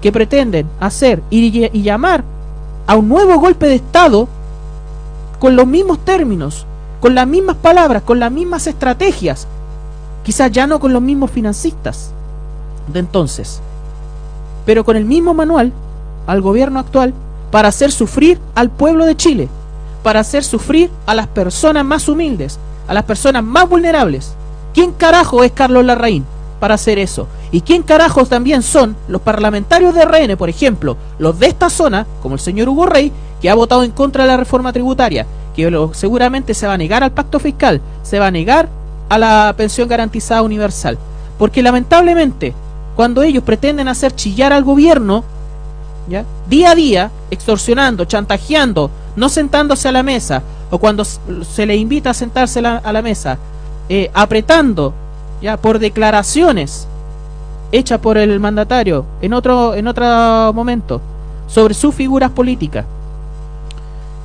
que pretenden hacer y, y llamar a un nuevo golpe de Estado con los mismos términos, con las mismas palabras, con las mismas estrategias, quizás ya no con los mismos financistas de entonces, pero con el mismo manual al gobierno actual para hacer sufrir al pueblo de Chile, para hacer sufrir a las personas más humildes, a las personas más vulnerables. ¿Quién carajo es Carlos Larraín para hacer eso? ¿Y quién carajos también son los parlamentarios de RN, por ejemplo, los de esta zona, como el señor Hugo Rey, que ha votado en contra de la reforma tributaria, que seguramente se va a negar al pacto fiscal, se va a negar a la pensión garantizada universal? Porque lamentablemente, cuando ellos pretenden hacer chillar al gobierno, ¿ya? día a día, extorsionando, chantajeando, no sentándose a la mesa, o cuando se le invita a sentarse a la mesa, eh, apretando ya por declaraciones hechas por el mandatario en otro en otro momento sobre sus figuras políticas.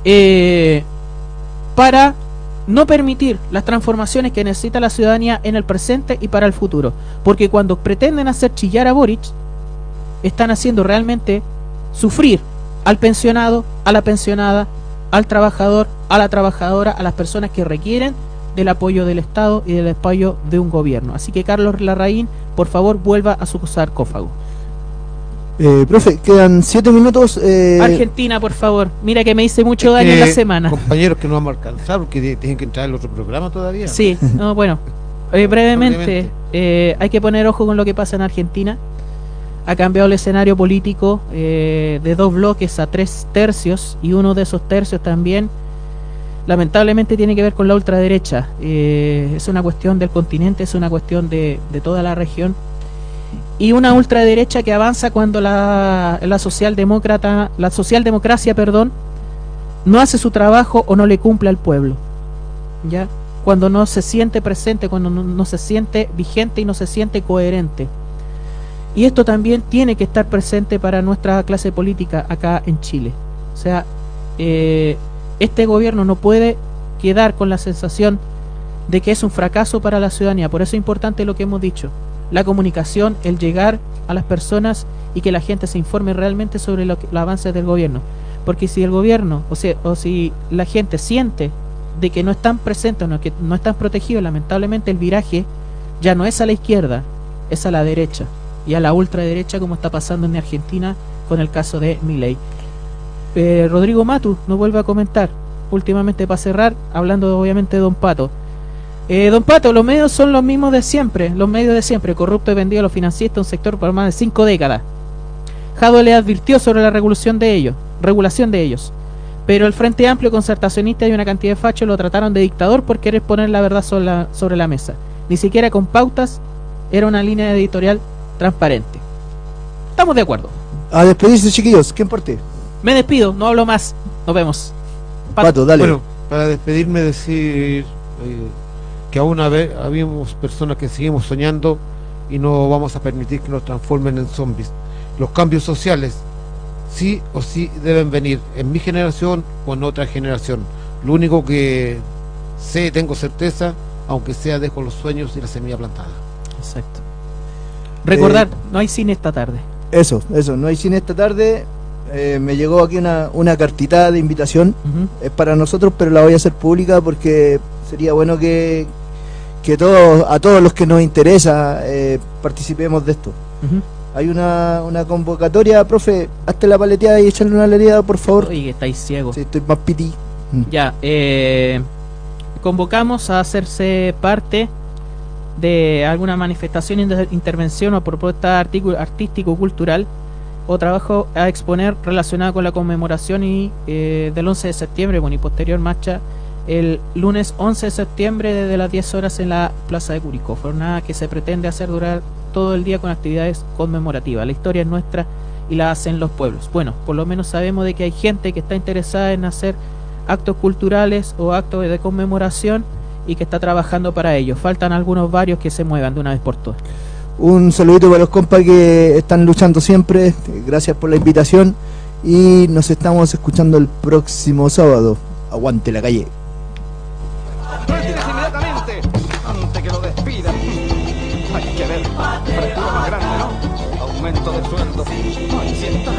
Eh, para no permitir las transformaciones que necesita la ciudadanía en el presente y para el futuro. Porque cuando pretenden hacer chillar a Boric están haciendo realmente sufrir al pensionado, a la pensionada, al trabajador, a la trabajadora, a las personas que requieren del apoyo del Estado y del apoyo de un gobierno. Así que Carlos Larraín, por favor, vuelva a su sarcófago. Eh, profe, quedan siete minutos. Eh... Argentina, por favor. Mira que me hice mucho daño en la semana. Compañeros que no vamos a alcanzar porque tienen que entrar en otro programa todavía. Sí, no, bueno. Eh, brevemente, eh, hay que poner ojo con lo que pasa en Argentina. Ha cambiado el escenario político eh, de dos bloques a tres tercios y uno de esos tercios también lamentablemente tiene que ver con la ultraderecha. Eh, es una cuestión del continente, es una cuestión de, toda la región. Y una ultraderecha que avanza cuando la, socialdemócrata, la socialdemocracia, perdón, no hace su trabajo o no le cumple al pueblo. ¿Ya? Cuando no se siente presente, cuando no, no se siente vigente y no se siente coherente. Y esto también tiene que estar presente para nuestra clase política acá en Chile. O sea, eh, este gobierno no puede quedar con la sensación de que es un fracaso para la ciudadanía. Por eso es importante lo que hemos dicho. La comunicación, el llegar a las personas y que la gente se informe realmente sobre lo que, los avances del gobierno. Porque si el gobierno, o, sea, o si la gente siente de que no están presentes, no, que no están protegidos, lamentablemente el viraje ya no es a la izquierda, es a la derecha y a la ultraderecha como está pasando en Argentina con el caso de Milei. Eh, Rodrigo Matu nos vuelve a comentar, últimamente para cerrar, hablando obviamente de Don Pato. Eh, don Pato, los medios son los mismos de siempre, los medios de siempre, corrupto y vendido a los financistas, un sector por más de cinco décadas. Jado le advirtió sobre la regulación de ellos, regulación de ellos. Pero el Frente Amplio concertacionista y una cantidad de fachos lo trataron de dictador por querer poner la verdad sobre la, sobre la mesa. Ni siquiera con pautas era una línea editorial transparente. Estamos de acuerdo. A despedirse, chiquillos. ¿Quién parte? Me despido, no hablo más. Nos vemos. Pato, Pato dale. Bueno, para despedirme, decir eh, que aún habíamos personas que seguimos soñando y no vamos a permitir que nos transformen en zombies. Los cambios sociales, sí o sí, deben venir en mi generación o en otra generación. Lo único que sé, tengo certeza, aunque sea dejo los sueños y la semilla plantada. Exacto. Recordar, eh, no hay cine esta tarde. Eso, eso, no hay cine esta tarde. Eh, me llegó aquí una, una cartita de invitación. Uh -huh. Es para nosotros, pero la voy a hacer pública porque sería bueno que, que todos, a todos los que nos interesa eh, participemos de esto. Uh -huh. Hay una, una convocatoria, profe, hazte la paleteada y echarle una lereada, por favor. Oye, estáis ciegos. Sí, estoy más piti. Mm. Ya, eh, convocamos a hacerse parte de alguna manifestación, intervención o propuesta artístico-cultural o trabajo a exponer relacionado con la conmemoración y eh, del 11 de septiembre, bueno, y posterior marcha el lunes 11 de septiembre desde las 10 horas en la Plaza de Curicó. Jornada que se pretende hacer durar todo el día con actividades conmemorativas. La historia es nuestra y la hacen los pueblos. Bueno, por lo menos sabemos de que hay gente que está interesada en hacer actos culturales o actos de conmemoración y que está trabajando para ello. Faltan algunos varios que se muevan de una vez por todas. Un saludito para los compas que están luchando siempre. Gracias por la invitación. Y nos estamos escuchando el próximo sábado. Aguante la calle. inmediatamente antes que lo despidan. Hay que ver. ¿no? Aumento de sueldo. Gente.